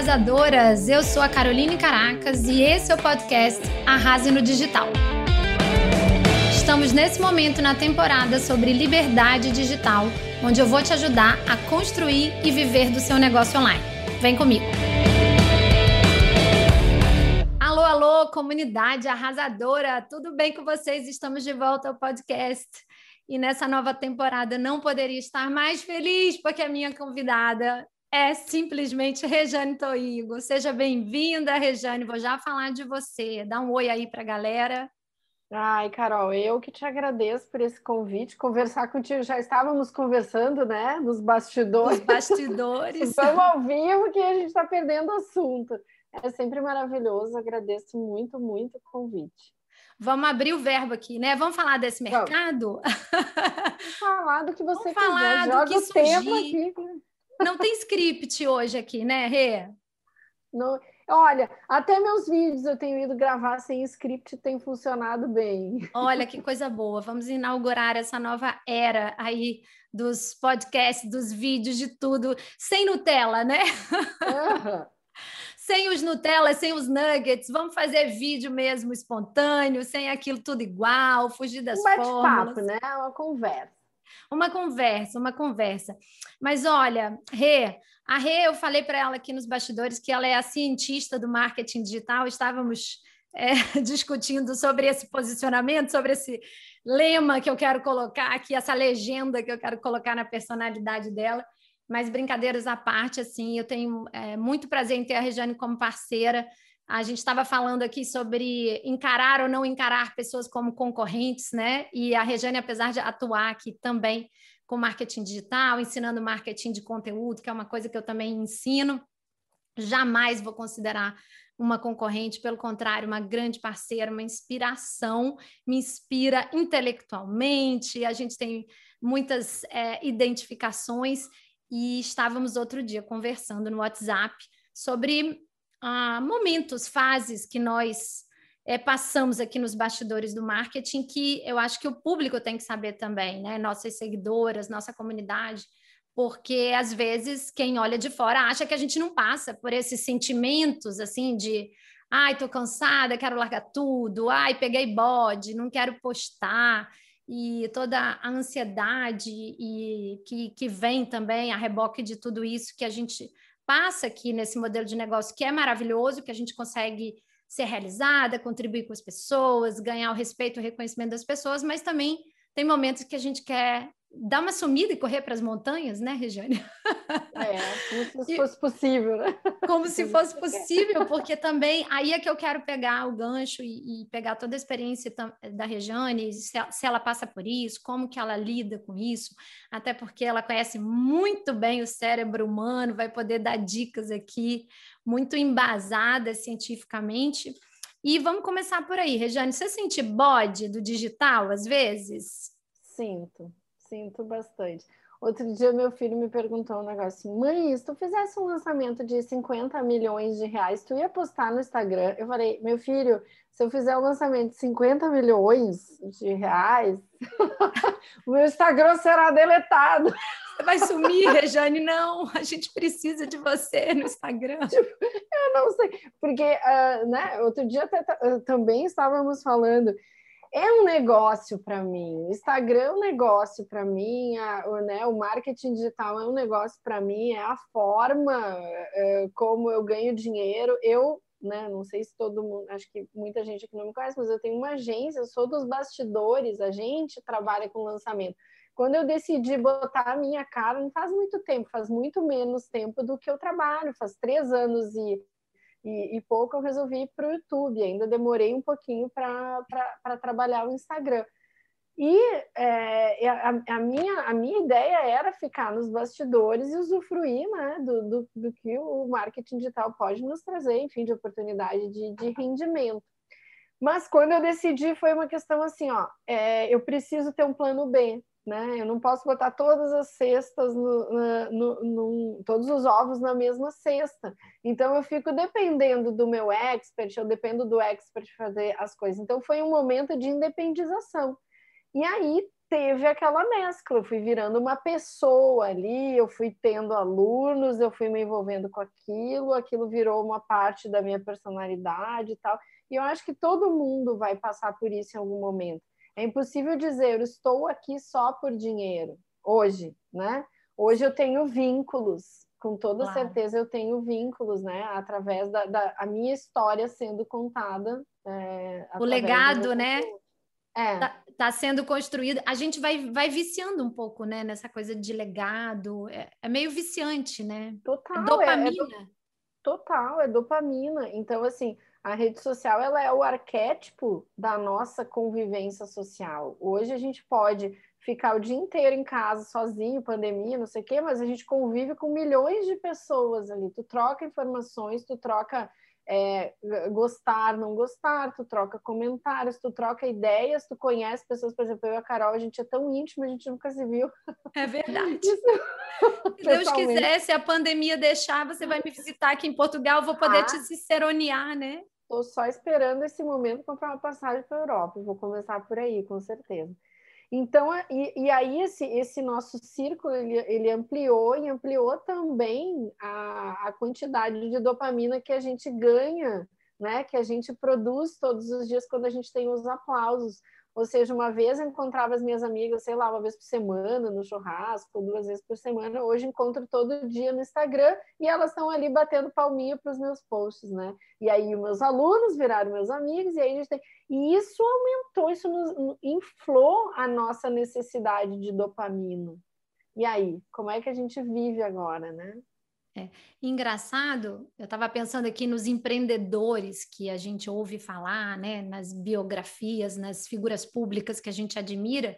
arrasadoras! Eu sou a Caroline Caracas e esse é o podcast Arrase no Digital. Estamos nesse momento na temporada sobre liberdade digital, onde eu vou te ajudar a construir e viver do seu negócio online. Vem comigo! Alô, alô, comunidade arrasadora! Tudo bem com vocês? Estamos de volta ao podcast. E nessa nova temporada não poderia estar mais feliz porque a minha convidada é simplesmente Rejane Toigo. Seja bem-vinda, Rejane. Vou já falar de você. Dá um oi aí para a galera. Ai, Carol, eu que te agradeço por esse convite. Conversar contigo, já estávamos conversando, né? Nos bastidores. Nos bastidores. Estamos ao vivo que a gente está perdendo assunto. É sempre maravilhoso. Agradeço muito, muito o convite. Vamos abrir o verbo aqui, né? Vamos falar desse mercado? Vamos falar do que você Vamos quiser. Falar Joga do que o tema aqui. Não tem script hoje aqui, né, Rê? Não, olha, até meus vídeos eu tenho ido gravar sem script, tem funcionado bem. Olha que coisa boa. Vamos inaugurar essa nova era aí dos podcasts, dos vídeos, de tudo, sem Nutella, né? Uhum. sem os Nutella, sem os nuggets, vamos fazer vídeo mesmo espontâneo, sem aquilo tudo igual, fugir das um bate-papo, né? Uma conversa. Uma conversa, uma conversa. Mas olha, Rê, a Rê, eu falei para ela aqui nos bastidores que ela é a cientista do marketing digital, estávamos é, discutindo sobre esse posicionamento, sobre esse lema que eu quero colocar aqui, essa legenda que eu quero colocar na personalidade dela. Mas brincadeiras à parte, assim, eu tenho é, muito prazer em ter a Regiane como parceira. A gente estava falando aqui sobre encarar ou não encarar pessoas como concorrentes, né? E a Regiane, apesar de atuar aqui também com marketing digital, ensinando marketing de conteúdo, que é uma coisa que eu também ensino, jamais vou considerar uma concorrente, pelo contrário, uma grande parceira, uma inspiração, me inspira intelectualmente, a gente tem muitas é, identificações. E estávamos outro dia conversando no WhatsApp sobre ah, momentos, fases que nós é, passamos aqui nos bastidores do marketing, que eu acho que o público tem que saber também, né? Nossas seguidoras, nossa comunidade, porque às vezes quem olha de fora acha que a gente não passa por esses sentimentos assim de ai, tô cansada, quero largar tudo, ai, peguei bode, não quero postar. E toda a ansiedade e que, que vem também a reboque de tudo isso que a gente passa aqui nesse modelo de negócio que é maravilhoso, que a gente consegue ser realizada, contribuir com as pessoas, ganhar o respeito, o reconhecimento das pessoas, mas também tem momentos que a gente quer dar uma sumida e correr para as montanhas, né, Regiane? É, como se fosse possível, né? Como se fosse possível, porque também aí é que eu quero pegar o gancho e, e pegar toda a experiência da Regiane, se, se, ela passa por isso, como que ela lida com isso, até porque ela conhece muito bem o cérebro humano, vai poder dar dicas aqui muito embasadas cientificamente. E vamos começar por aí, Regiane. Você sente bode do digital às vezes? Sinto Sinto bastante. Outro dia meu filho me perguntou um negócio assim, mãe, se tu fizesse um lançamento de 50 milhões de reais, tu ia postar no Instagram? Eu falei, meu filho, se eu fizer um lançamento de 50 milhões de reais, o meu Instagram será deletado. Você vai sumir, Rejane? Não, a gente precisa de você no Instagram. Tipo, eu não sei, porque uh, né, outro dia até, uh, também estávamos falando é um negócio para mim. O Instagram é um negócio para mim, a, o, né, o marketing digital é um negócio para mim, é a forma é, como eu ganho dinheiro. Eu, né, não sei se todo mundo, acho que muita gente aqui não me conhece, mas eu tenho uma agência, eu sou dos bastidores, a gente trabalha com lançamento. Quando eu decidi botar a minha cara, não faz muito tempo, faz muito menos tempo do que eu trabalho, faz três anos e e, e pouco eu resolvi ir para o YouTube, ainda demorei um pouquinho para trabalhar o Instagram. E é, a, a, minha, a minha ideia era ficar nos bastidores e usufruir né, do, do, do, que o marketing digital pode nos trazer, enfim, de oportunidade de, de rendimento. Mas quando eu decidi, foi uma questão assim: ó, é, eu preciso ter um plano B né? Eu não posso botar todas as cestas, no, no, no, todos os ovos na mesma cesta. Então, eu fico dependendo do meu expert, eu dependo do expert fazer as coisas. Então, foi um momento de independização. E aí, teve aquela mescla, eu fui virando uma pessoa ali, eu fui tendo alunos, eu fui me envolvendo com aquilo, aquilo virou uma parte da minha personalidade e tal. E eu acho que todo mundo vai passar por isso em algum momento. É impossível dizer, eu estou aqui só por dinheiro, hoje, né? Hoje eu tenho vínculos, com toda claro. certeza eu tenho vínculos, né? Através da, da a minha história sendo contada. É, o legado, né? É. Tá, tá, sendo construído. A gente vai, vai viciando um pouco, né? Nessa coisa de legado. É, é meio viciante, né? Total. É, é dopamina. É, total, é dopamina. Então, assim, a rede social ela é o arquétipo da nossa convivência social. Hoje a gente pode ficar o dia inteiro em casa sozinho, pandemia, não sei o quê, mas a gente convive com milhões de pessoas ali. Tu troca informações, tu troca é, gostar, não gostar, tu troca comentários, tu troca ideias, tu conhece pessoas, por exemplo, eu e a Carol, a gente é tão íntimo, a gente nunca se viu. É verdade. Se Deus quiser, se a pandemia deixar, você vai me visitar aqui em Portugal, vou poder ah, te ciceronear, né? Estou só esperando esse momento comprar uma passagem para a Europa, vou começar por aí, com certeza. Então, e, e, aí esse, esse nosso círculo, ele, ele ampliou e ampliou também a, a quantidade de dopamina que a gente ganha, né? Que a gente produz todos os dias quando a gente tem os aplausos. Ou seja, uma vez eu encontrava as minhas amigas, sei lá, uma vez por semana no churrasco, duas vezes por semana. Hoje encontro todo dia no Instagram e elas estão ali batendo palminha para os meus posts, né? E aí os meus alunos viraram meus amigos e aí a gente tem... E isso aumentou, isso nos inflou a nossa necessidade de dopamina. E aí, como é que a gente vive agora, né? É. Engraçado, eu estava pensando aqui nos empreendedores que a gente ouve falar, né, nas biografias, nas figuras públicas que a gente admira,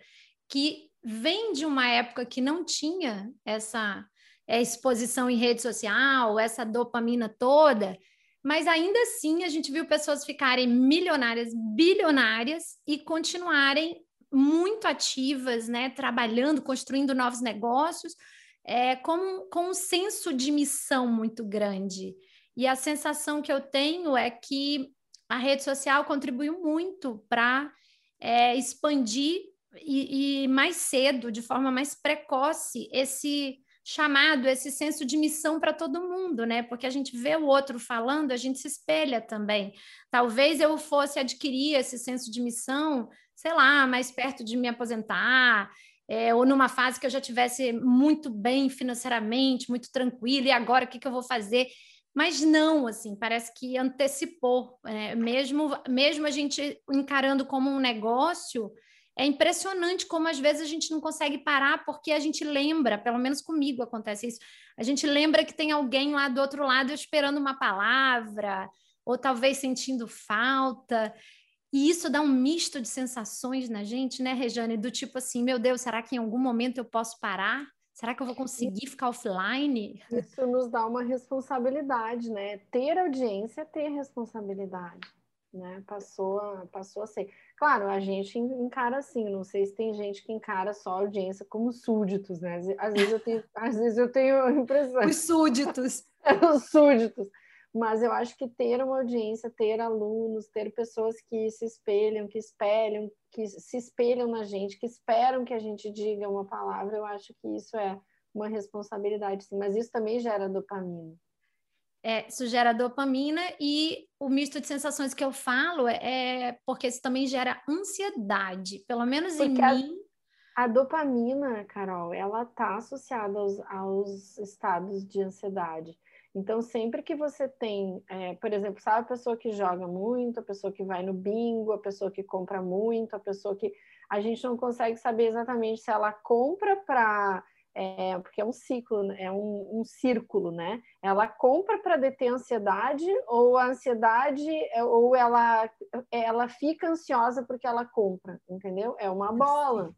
que vem de uma época que não tinha essa é, exposição em rede social, essa dopamina toda, mas ainda assim a gente viu pessoas ficarem milionárias, bilionárias e continuarem muito ativas, né, trabalhando, construindo novos negócios é, com, com um senso de missão muito grande. E a sensação que eu tenho é que a rede social contribuiu muito para é, expandir e, e, mais cedo, de forma mais precoce, esse chamado, esse senso de missão para todo mundo, né? Porque a gente vê o outro falando, a gente se espelha também. Talvez eu fosse adquirir esse senso de missão, sei lá, mais perto de me aposentar, é, ou numa fase que eu já tivesse muito bem financeiramente, muito tranquilo, e agora o que, que eu vou fazer? Mas não, assim, parece que antecipou, é, mesmo, mesmo a gente encarando como um negócio, é impressionante como às vezes a gente não consegue parar porque a gente lembra, pelo menos comigo acontece isso, a gente lembra que tem alguém lá do outro lado esperando uma palavra, ou talvez sentindo falta. E isso dá um misto de sensações na gente, né, Rejane? Do tipo assim, meu Deus, será que em algum momento eu posso parar? Será que eu vou conseguir ficar offline? Isso nos dá uma responsabilidade, né? Ter audiência é ter responsabilidade, né? Passou a, passou a ser. Claro, a gente encara assim, não sei se tem gente que encara só a audiência como súditos, né? Às vezes eu tenho, às vezes eu tenho a impressão. Os súditos. Os súditos mas eu acho que ter uma audiência, ter alunos, ter pessoas que se espelham, que espelham, que se espelham na gente, que esperam que a gente diga uma palavra, eu acho que isso é uma responsabilidade, sim. Mas isso também gera dopamina. É, isso gera dopamina e o misto de sensações que eu falo é porque isso também gera ansiedade, pelo menos porque em a, mim. A dopamina, Carol, ela está associada aos, aos estados de ansiedade. Então, sempre que você tem, é, por exemplo, sabe a pessoa que joga muito, a pessoa que vai no bingo, a pessoa que compra muito, a pessoa que a gente não consegue saber exatamente se ela compra para é, porque é um ciclo, né, é um, um círculo, né? Ela compra para deter ansiedade ou a ansiedade é, ou ela ela fica ansiosa porque ela compra, entendeu? É uma bola.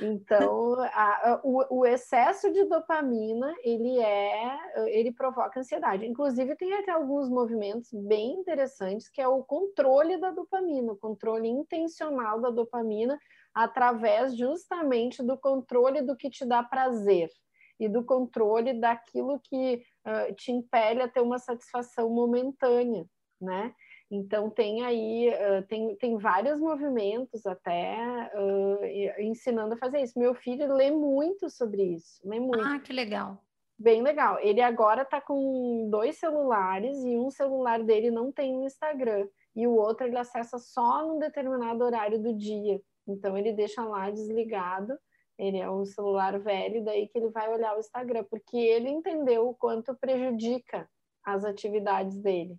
Então, a, a, o, o, excesso de dopamina, ele é, ele provoca ansiedade. Inclusive, tem até alguns movimentos bem interessantes, que é o controle da dopamina, o controle intencional da dopamina, através justamente do controle do que te dá prazer e do controle daquilo que uh, te impele a ter uma satisfação momentânea, né? Então tem aí, uh, tem, tem vários movimentos até uh, ensinando a fazer isso. Meu filho lê muito sobre isso, lê muito. Ah, que legal. Bem legal. Ele agora está com dois celulares e um celular dele não tem o Instagram e o outro ele acessa só num determinado horário do dia. Então ele deixa lá desligado. Ele é um celular velho, daí que ele vai olhar o Instagram, porque ele entendeu o quanto prejudica as atividades dele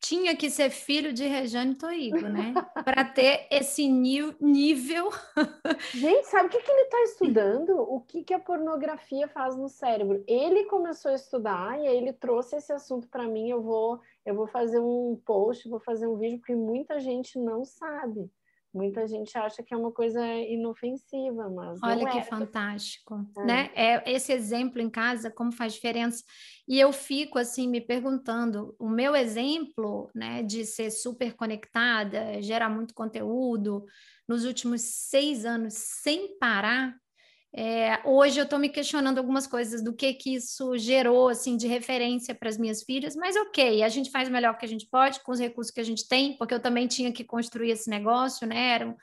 tinha que ser filho de Rejane Toigo, né? Para ter esse nível. Gente, sabe o que, que ele está estudando? O que, que a pornografia faz no cérebro? Ele começou a estudar e aí ele trouxe esse assunto para mim. Eu vou, eu vou fazer um post, vou fazer um vídeo, porque muita gente não sabe. Muita gente acha que é uma coisa inofensiva, mas olha que é. fantástico, é. né? É esse exemplo em casa como faz diferença. E eu fico assim me perguntando, o meu exemplo, né, de ser super conectada, gerar muito conteúdo nos últimos seis anos sem parar, é, hoje eu estou me questionando algumas coisas do que que isso gerou assim de referência para as minhas filhas, mas ok, a gente faz o melhor que a gente pode com os recursos que a gente tem, porque eu também tinha que construir esse negócio, né? Era um,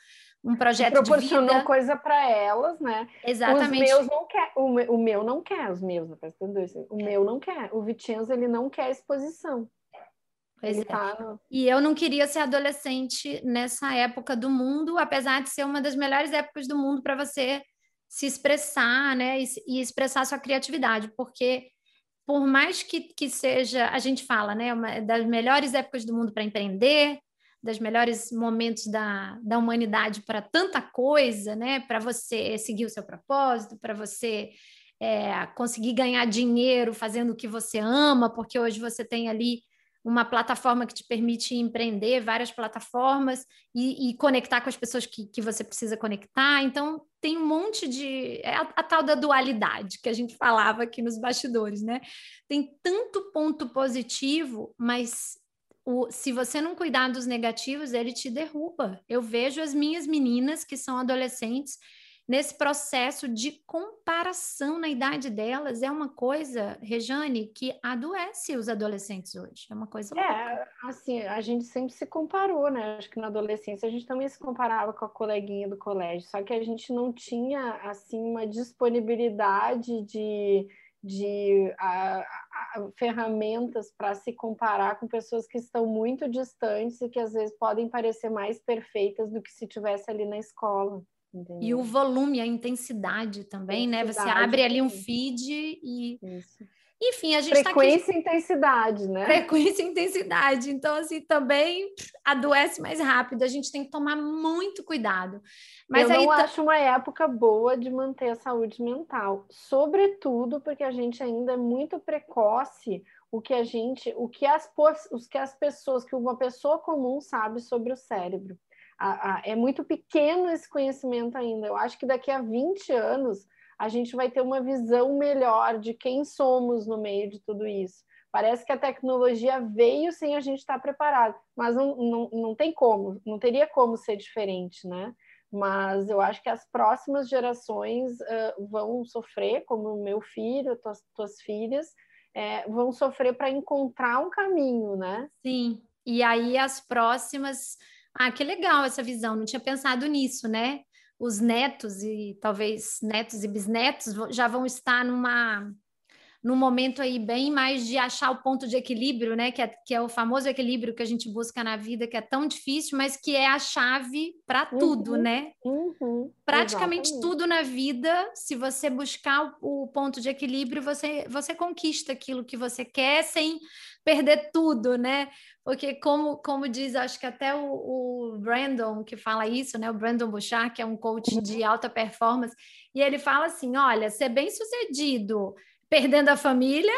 um projeto proporcionou de vida. coisa para elas, né? Exatamente. Os meus não quer, o, meu, o meu não quer, os meus, o meu não quer. O Vitinhos ele não quer exposição. Pois é. Tá. E eu não queria ser adolescente nessa época do mundo, apesar de ser uma das melhores épocas do mundo para você se expressar, né, e, e expressar sua criatividade, porque por mais que, que seja, a gente fala, né, uma das melhores épocas do mundo para empreender, das melhores momentos da, da humanidade para tanta coisa, né, para você seguir o seu propósito, para você é, conseguir ganhar dinheiro fazendo o que você ama, porque hoje você tem ali uma plataforma que te permite empreender, várias plataformas e, e conectar com as pessoas que, que você precisa conectar. Então, tem um monte de. É a, a, tal da dualidade que a gente falava aqui nos bastidores, né? Tem tanto ponto positivo, mas o, se você não cuidar dos negativos, ele te derruba. Eu vejo as minhas meninas que são adolescentes nesse processo de comparação na idade delas é uma coisa, Rejane, que adoece os adolescentes hoje. É uma coisa louca. É, assim, a gente sempre se comparou, né? Acho que na adolescência a gente também se comparava com a coleguinha do colégio, só que a gente não tinha, assim, uma disponibilidade de de a, a, ferramentas para se comparar com pessoas que estão muito distantes e que às vezes podem parecer mais perfeitas do que se tivesse ali na escola. Entendeu? E o volume, a intensidade também, intensidade, né? Você abre ali um feed e. Isso. Enfim, a gente Frequência tá aqui... e intensidade, né? Frequência e intensidade. Então, assim, também adoece mais rápido. A gente tem que tomar muito cuidado. Mas Eu não tá... acho uma época boa de manter a saúde mental. Sobretudo porque a gente ainda é muito precoce o que a gente, o que as, os que as pessoas, que uma pessoa comum sabe sobre o cérebro a, a, é muito pequeno esse conhecimento ainda. Eu acho que daqui a 20 anos a gente vai ter uma visão melhor de quem somos no meio de tudo isso. Parece que a tecnologia veio sem a gente estar preparado, mas não, não, não tem como, não teria como ser diferente, né? Mas eu acho que as próximas gerações uh, vão sofrer, como meu filho, tuas, tuas filhas, é, vão sofrer para encontrar um caminho, né? Sim, e aí as próximas ah, que legal essa visão, não tinha pensado nisso, né? Os netos e talvez netos e bisnetos já vão estar numa num momento aí bem mais de achar o ponto de equilíbrio, né? Que é, que é o famoso equilíbrio que a gente busca na vida, que é tão difícil, mas que é a chave para uhum, tudo, né? Uhum, Praticamente exatamente. tudo na vida, se você buscar o, o, ponto de equilíbrio, você, você conquista aquilo que você quer sem perder tudo, né? Porque como, como diz, acho que até o, o Brandon que fala isso, né? O Brandon Bouchard, que é um coach de uhum. alta performance, e ele fala assim: olha, ser bem sucedido perdendo a família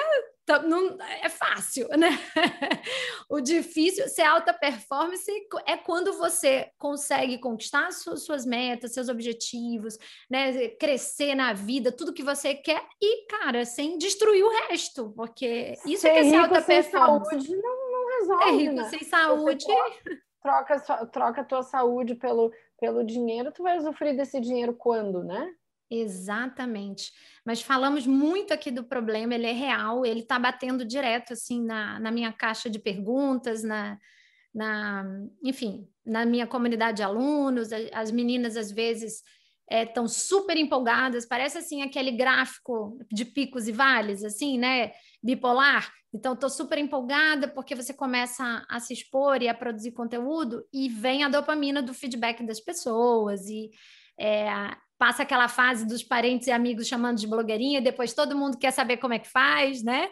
não, é fácil, né? o difícil, ser alta performance é quando você consegue conquistar suas metas, seus objetivos, né? Crescer na vida, tudo que você quer e, cara, sem destruir o resto, porque isso ser é que é ser alta performance. Saúde não, não resolve. É rico né? sem saúde. Troca, troca, troca a tua saúde pelo, pelo dinheiro, tu vai usufruir desse dinheiro quando, né? Exatamente. Mas falamos muito aqui do problema, ele é real, ele está batendo direto assim na, na minha caixa de perguntas, na, na, enfim, na minha comunidade de alunos, as meninas às vezes estão é, super empolgadas, parece assim aquele gráfico de picos e vales, assim, né? Bipolar. Então, estou super empolgada porque você começa a se expor e a produzir conteúdo e vem a dopamina do feedback das pessoas e é, passa aquela fase dos parentes e amigos chamando de blogueirinha, depois todo mundo quer saber como é que faz, né?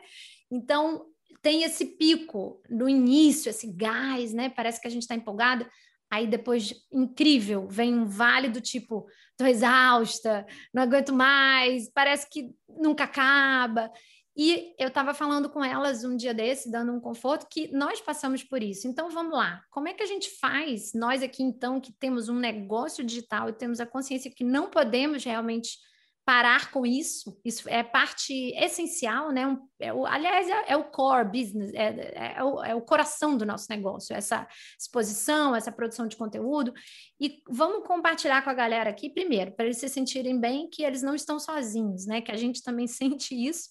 Então, tem esse pico no início, esse gás, né? Parece que a gente está empolgada. Aí depois, incrível, vem um vale do tipo, tô exausta, não aguento mais, parece que nunca acaba. E eu estava falando com elas um dia desse, dando um conforto, que nós passamos por isso. Então vamos lá, como é que a gente faz, nós aqui então, que temos um negócio digital e temos a consciência que não podemos realmente parar com isso, isso é parte essencial, né? Um, é o, aliás, é, é, o core business, é, é, é, o, é o coração do nosso negócio, essa exposição, essa produção de conteúdo. E vamos compartilhar com a galera aqui, primeiro, para eles se sentirem bem que eles não estão sozinhos, né? Que a gente também sente isso.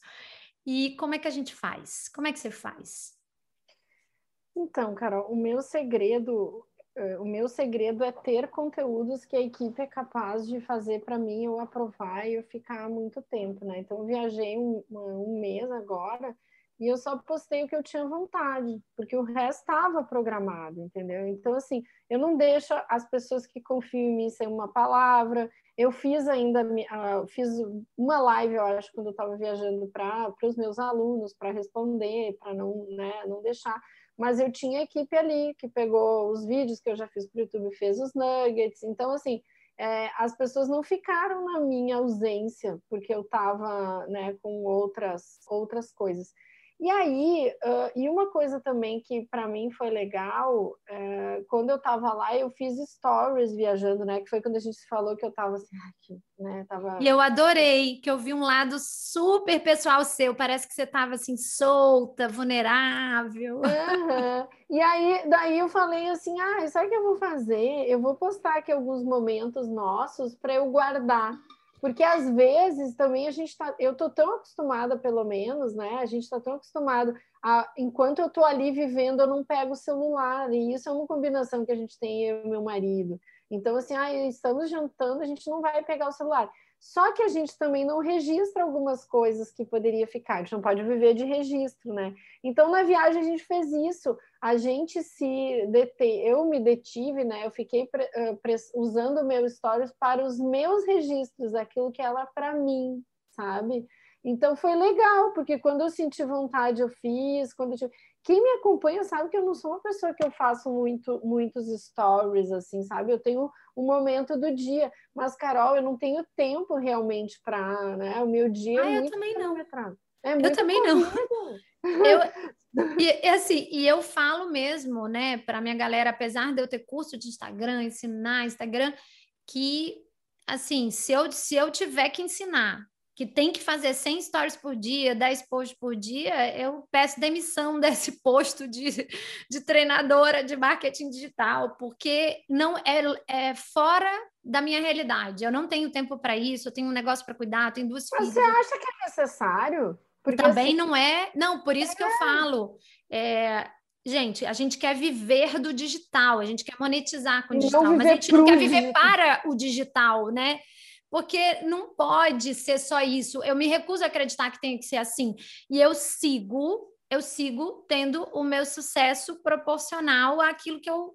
E como é que a gente faz? Como é que você faz? Então, Carol, o meu segredo o meu segredo é ter conteúdos que a equipe é capaz de fazer para mim eu aprovar e eu ficar muito tempo, né? Então, viajei um, um mês agora e eu só postei o que eu tinha vontade, porque o resto estava programado, entendeu? Então, assim, eu não deixo as pessoas que confiam em mim sem uma palavra. Eu fiz ainda, uh, fiz uma live, eu acho, quando eu estava viajando para os meus alunos, para responder, para não, né, não deixar mas eu tinha equipe ali que pegou os vídeos que eu já fiz para o YouTube, fez os nuggets. Então, assim, é, as pessoas não ficaram na minha ausência, porque eu estava né, com outras, outras coisas. E aí, uh, e uma coisa também que para mim foi legal, uh, quando eu estava lá, eu fiz stories viajando, né? Que foi quando a gente falou que eu estava assim, aqui, né? Tava... E eu adorei, que eu vi um lado super pessoal seu, parece que você estava assim, solta, vulnerável. Uhum. E aí, daí eu falei assim, ah, sabe o que eu vou fazer? Eu vou postar aqui alguns momentos nossos para eu guardar. Porque às vezes também a gente tá, eu tô tão acostumada, pelo menos, né? A gente está tão acostumado a, enquanto eu tô ali vivendo, eu não pego o celular, e isso é uma combinação que a gente tem eu e meu marido. Então, assim, ah, estamos jantando, a gente não vai pegar o celular. Só que a gente também não registra algumas coisas que poderia ficar, a gente não pode viver de registro, né? Então, na viagem, a gente fez isso. A gente se deteve, eu me detive, né? Eu fiquei usando o meu stories para os meus registros, aquilo que ela para mim, sabe? Então foi legal, porque quando eu senti vontade, eu fiz. Quando eu... Quem me acompanha sabe que eu não sou uma pessoa que eu faço muito, muitos stories, assim, sabe? Eu tenho um momento do dia. Mas, Carol, eu não tenho tempo realmente para, né? O meu dia ah, é eu também não. É eu também corrido. não. Eu, e, assim, e eu falo mesmo, né, para minha galera, apesar de eu ter curso de Instagram, ensinar Instagram, que assim, se eu, se eu tiver que ensinar que tem que fazer 100 stories por dia, 10 posts por dia, eu peço demissão desse posto de, de treinadora de marketing digital, porque não é, é fora da minha realidade. Eu não tenho tempo para isso, eu tenho um negócio para cuidar, tenho duas filhas. Você acha que é necessário? Porque também assim... não é. Não, por isso é. que eu é. falo. É, gente, a gente quer viver do digital, a gente quer monetizar com o digital, mas a gente não quer viver para o digital, né? Porque não pode ser só isso. Eu me recuso a acreditar que tem que ser assim. E eu sigo, eu sigo tendo o meu sucesso proporcional àquilo que eu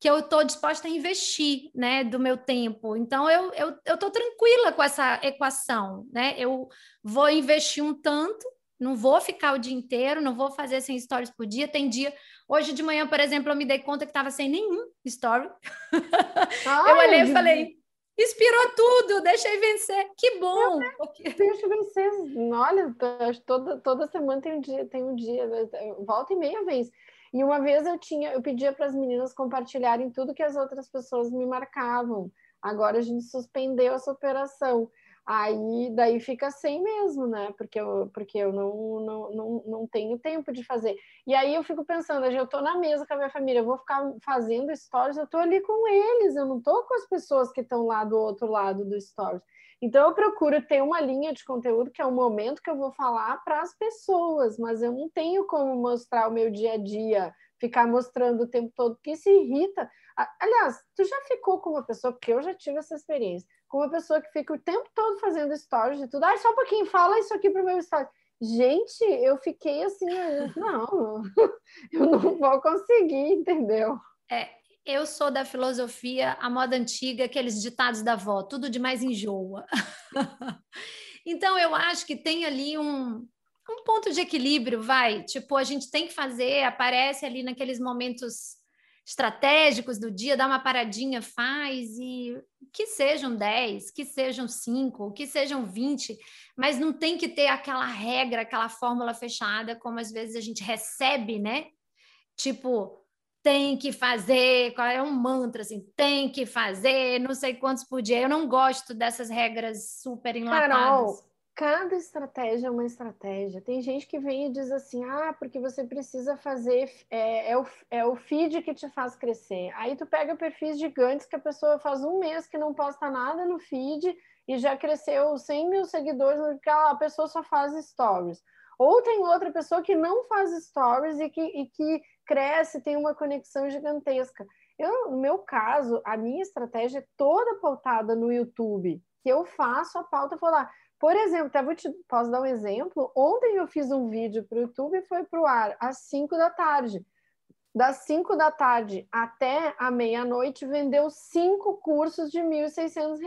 que eu estou disposta a investir, né, do meu tempo. Então eu eu estou tranquila com essa equação, né? Eu vou investir um tanto, não vou ficar o dia inteiro, não vou fazer 100 stories por dia. Tem dia Hoje de manhã, por exemplo, eu me dei conta que estava sem nenhum story. Ai, eu olhei e falei, Inspirou tudo, deixei vencer. Que bom! Porque... Deixa vencer. Olha, toda, toda semana tem um dia, tem um dia, volta e meia vez. E uma vez eu tinha, eu pedia para as meninas compartilharem tudo que as outras pessoas me marcavam. Agora a gente suspendeu essa operação aí daí fica sem mesmo, né? Porque eu, porque eu não, não, não, não tenho tempo de fazer. E aí eu fico pensando, eu estou na mesa com a minha família, eu vou ficar fazendo stories, eu estou ali com eles, eu não estou com as pessoas que estão lá do outro lado do stories. Então eu procuro ter uma linha de conteúdo que é o momento que eu vou falar para as pessoas, mas eu não tenho como mostrar o meu dia a dia ficar mostrando o tempo todo, porque isso irrita. Aliás, tu já ficou com uma pessoa, porque eu já tive essa experiência, com uma pessoa que fica o tempo todo fazendo stories de tudo. Ah, só um pouquinho, fala isso aqui para o meu story. Gente, eu fiquei assim, não, eu não vou conseguir, entendeu? É, eu sou da filosofia, a moda antiga, aqueles ditados da avó, tudo demais enjoa. então, eu acho que tem ali um, um ponto de equilíbrio, vai. Tipo, a gente tem que fazer, aparece ali naqueles momentos estratégicos do dia, dá uma paradinha, faz, e que sejam 10, que sejam 5, que sejam 20, mas não tem que ter aquela regra, aquela fórmula fechada, como às vezes a gente recebe, né? Tipo, tem que fazer, qual é um mantra assim, tem que fazer, não sei quantos por dia. Eu não gosto dessas regras super enlatadas. Carol, cada estratégia é uma estratégia. Tem gente que vem e diz assim, ah, porque você precisa fazer, é, é, o, é o feed que te faz crescer. Aí tu pega perfis gigantes que a pessoa faz um mês que não posta nada no feed e já cresceu 100 mil seguidores, porque a pessoa só faz stories. Ou tem outra pessoa que não faz stories e que, e que cresce, tem uma conexão gigantesca. Eu, no meu caso, a minha estratégia é toda pautada no YouTube, que eu faço a pauta for lá. Por exemplo, até vou te, posso dar um exemplo. Ontem eu fiz um vídeo para o YouTube e foi para o ar às 5 da tarde. Das 5 da tarde até a meia-noite, vendeu cinco cursos de R$ 1.600.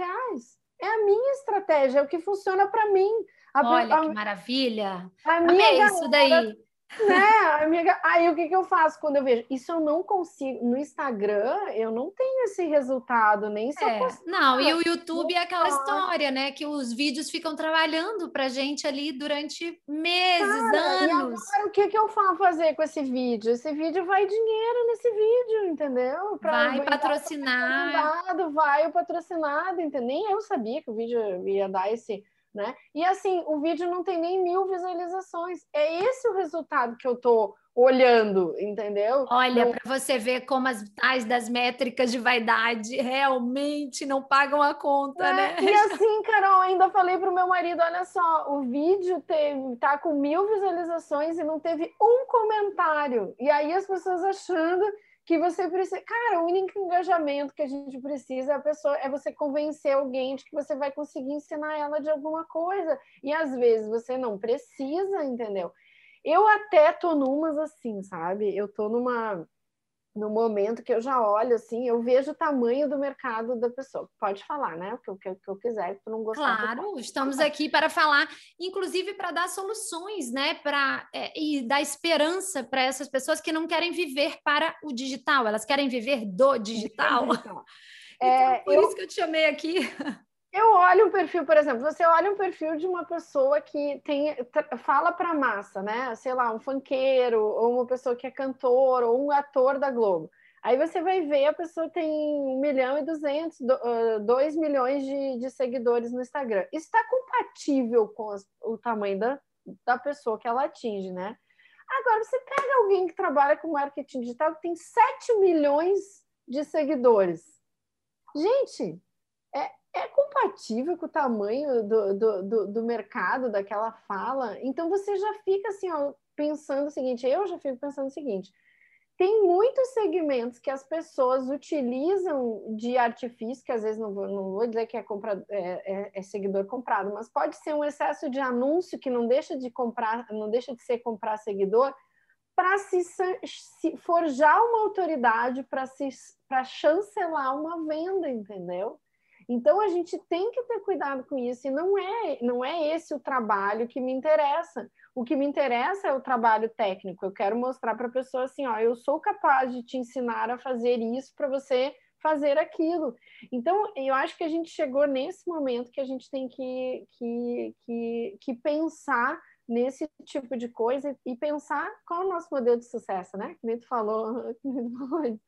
É a minha estratégia, é o que funciona para mim. A, Olha a, que maravilha! A minha Amei isso daí. Né, amiga? Aí o que, que eu faço quando eu vejo? Isso eu não consigo. No Instagram, eu não tenho esse resultado, nem se é. eu postar. Não, e o YouTube é aquela história, né? Que os vídeos ficam trabalhando pra gente ali durante meses, Cara, anos. E agora o que, que eu faço fazer com esse vídeo? Esse vídeo vai dinheiro nesse vídeo, entendeu? Pra, vai patrocinar. Vai o patrocinado, entendeu? Nem eu sabia que o vídeo ia dar esse né? E assim, o vídeo não tem nem mil visualizações. É esse o resultado que eu tô olhando, entendeu? Olha, para você ver como as tais das métricas de vaidade realmente não pagam a conta, é, né? E assim, Carol, ainda falei pro meu marido: olha só, o vídeo teve, tá com mil visualizações e não teve um comentário. E aí as pessoas achando que você precisa. Cara, o único engajamento que a gente precisa é a pessoa é você convencer alguém de que você vai conseguir ensinar ela de alguma coisa. E às vezes você não precisa, entendeu? Eu até tô numas assim, sabe? Eu tô numa no momento que eu já olho assim, eu vejo o tamanho do mercado da pessoa. Pode falar, né? O que, que, que eu quiser, tu não gostar. Claro, estamos aqui para falar, inclusive para dar soluções, né? Para é, e dar esperança para essas pessoas que não querem viver para o digital, elas querem viver do digital. então, é, por eu... isso que eu te chamei aqui. Eu olho um perfil, por exemplo, você olha um perfil de uma pessoa que tem fala para massa, né? Sei lá, um funkeiro, ou uma pessoa que é cantor, ou um ator da Globo. Aí você vai ver, a pessoa tem 1 milhão e 200, 2 milhões de, de seguidores no Instagram. Isso está compatível com as, o tamanho da, da pessoa que ela atinge, né? Agora, você pega alguém que trabalha com marketing digital que tem 7 milhões de seguidores. Gente, é, compatível com o tamanho do, do, do, do, mercado, daquela fala. Então você já fica assim, ó, pensando o seguinte, eu já fico pensando o seguinte, tem muitos segmentos que as pessoas utilizam de artifício, que às vezes não vou, não vou dizer que é, compra, é, é, é, seguidor comprado, mas pode ser um excesso de anúncio que não deixa de comprar, não deixa de ser comprar seguidor, para se, se, forjar uma autoridade para chancelar uma venda, entendeu? Então a gente tem que ter cuidado com isso e não é não é esse o trabalho que me interessa. O que me interessa é o trabalho técnico. Eu quero mostrar para a pessoa assim, ó, eu sou capaz de te ensinar a fazer isso para você fazer aquilo. Então, eu acho que a gente chegou nesse momento que a gente tem que, que, que, que pensar nesse tipo de coisa e pensar qual é o nosso modelo de sucesso, né? Que nem tu falou.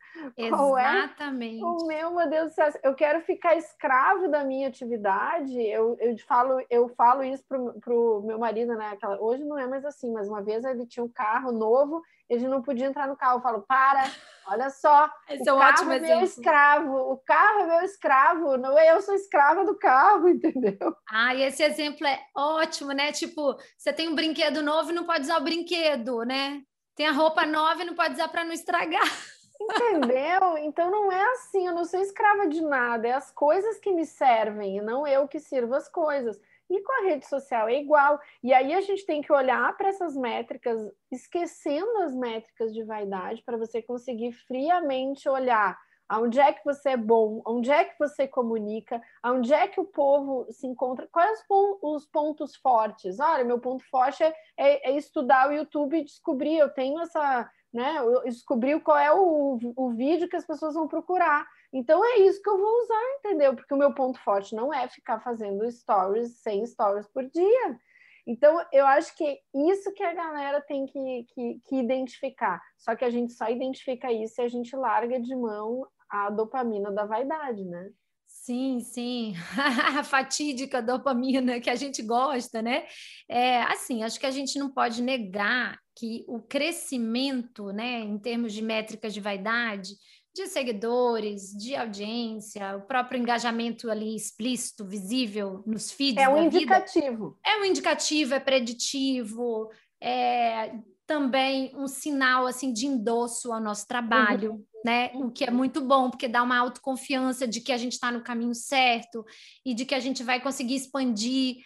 Qual Exatamente. é o meu modelo de sucesso? Eu quero ficar escravo da minha atividade. Eu, eu falo eu falo isso pro, pro meu marido, né? Aquela, hoje não é mais assim, mas uma vez ele tinha um carro novo ele não podia entrar no carro. Eu falo, para, olha só, Esse o é carro é meu escravo, o carro é meu escravo, não eu sou escrava do carro, entendeu? Ah, e esse exemplo é ótimo, né? Tipo, você tem um brinquedo novo e não pode usar o brinquedo, né? Tem a roupa nova e não pode usar para não estragar. Entendeu? Então não é assim, eu não sou escrava de nada, é as coisas que me servem, e não eu que sirvo as coisas. E com a rede social é igual. E aí a gente tem que olhar para essas métricas, esquecendo as métricas de vaidade, para você conseguir friamente olhar aonde é que você é bom, onde é que você comunica, aonde é que o povo se encontra, quais os pontos fortes. Olha, meu ponto forte é, é, é estudar o YouTube e descobrir, eu tenho essa né? Descobriu qual é o, o vídeo que as pessoas vão procurar. Então é isso que eu vou usar, entendeu? Porque o meu ponto forte não é ficar fazendo stories, 100 stories por dia. Então, eu acho que isso que a galera tem que, que, que, identificar. Só que a gente só identifica isso se a gente larga de mão a dopamina da vaidade, né? Sim, sim, a fatídica dopamina que a gente gosta, né? É, assim, acho que a gente não pode negar que o crescimento, né, em termos de métricas de vaidade, de seguidores, de audiência, o próprio engajamento ali explícito, visível nos feeds. É um indicativo. Vida, é um indicativo, é preditivo, é também um sinal assim de endosso ao nosso trabalho, uhum. né? O que é muito bom, porque dá uma autoconfiança de que a gente está no caminho certo e de que a gente vai conseguir expandir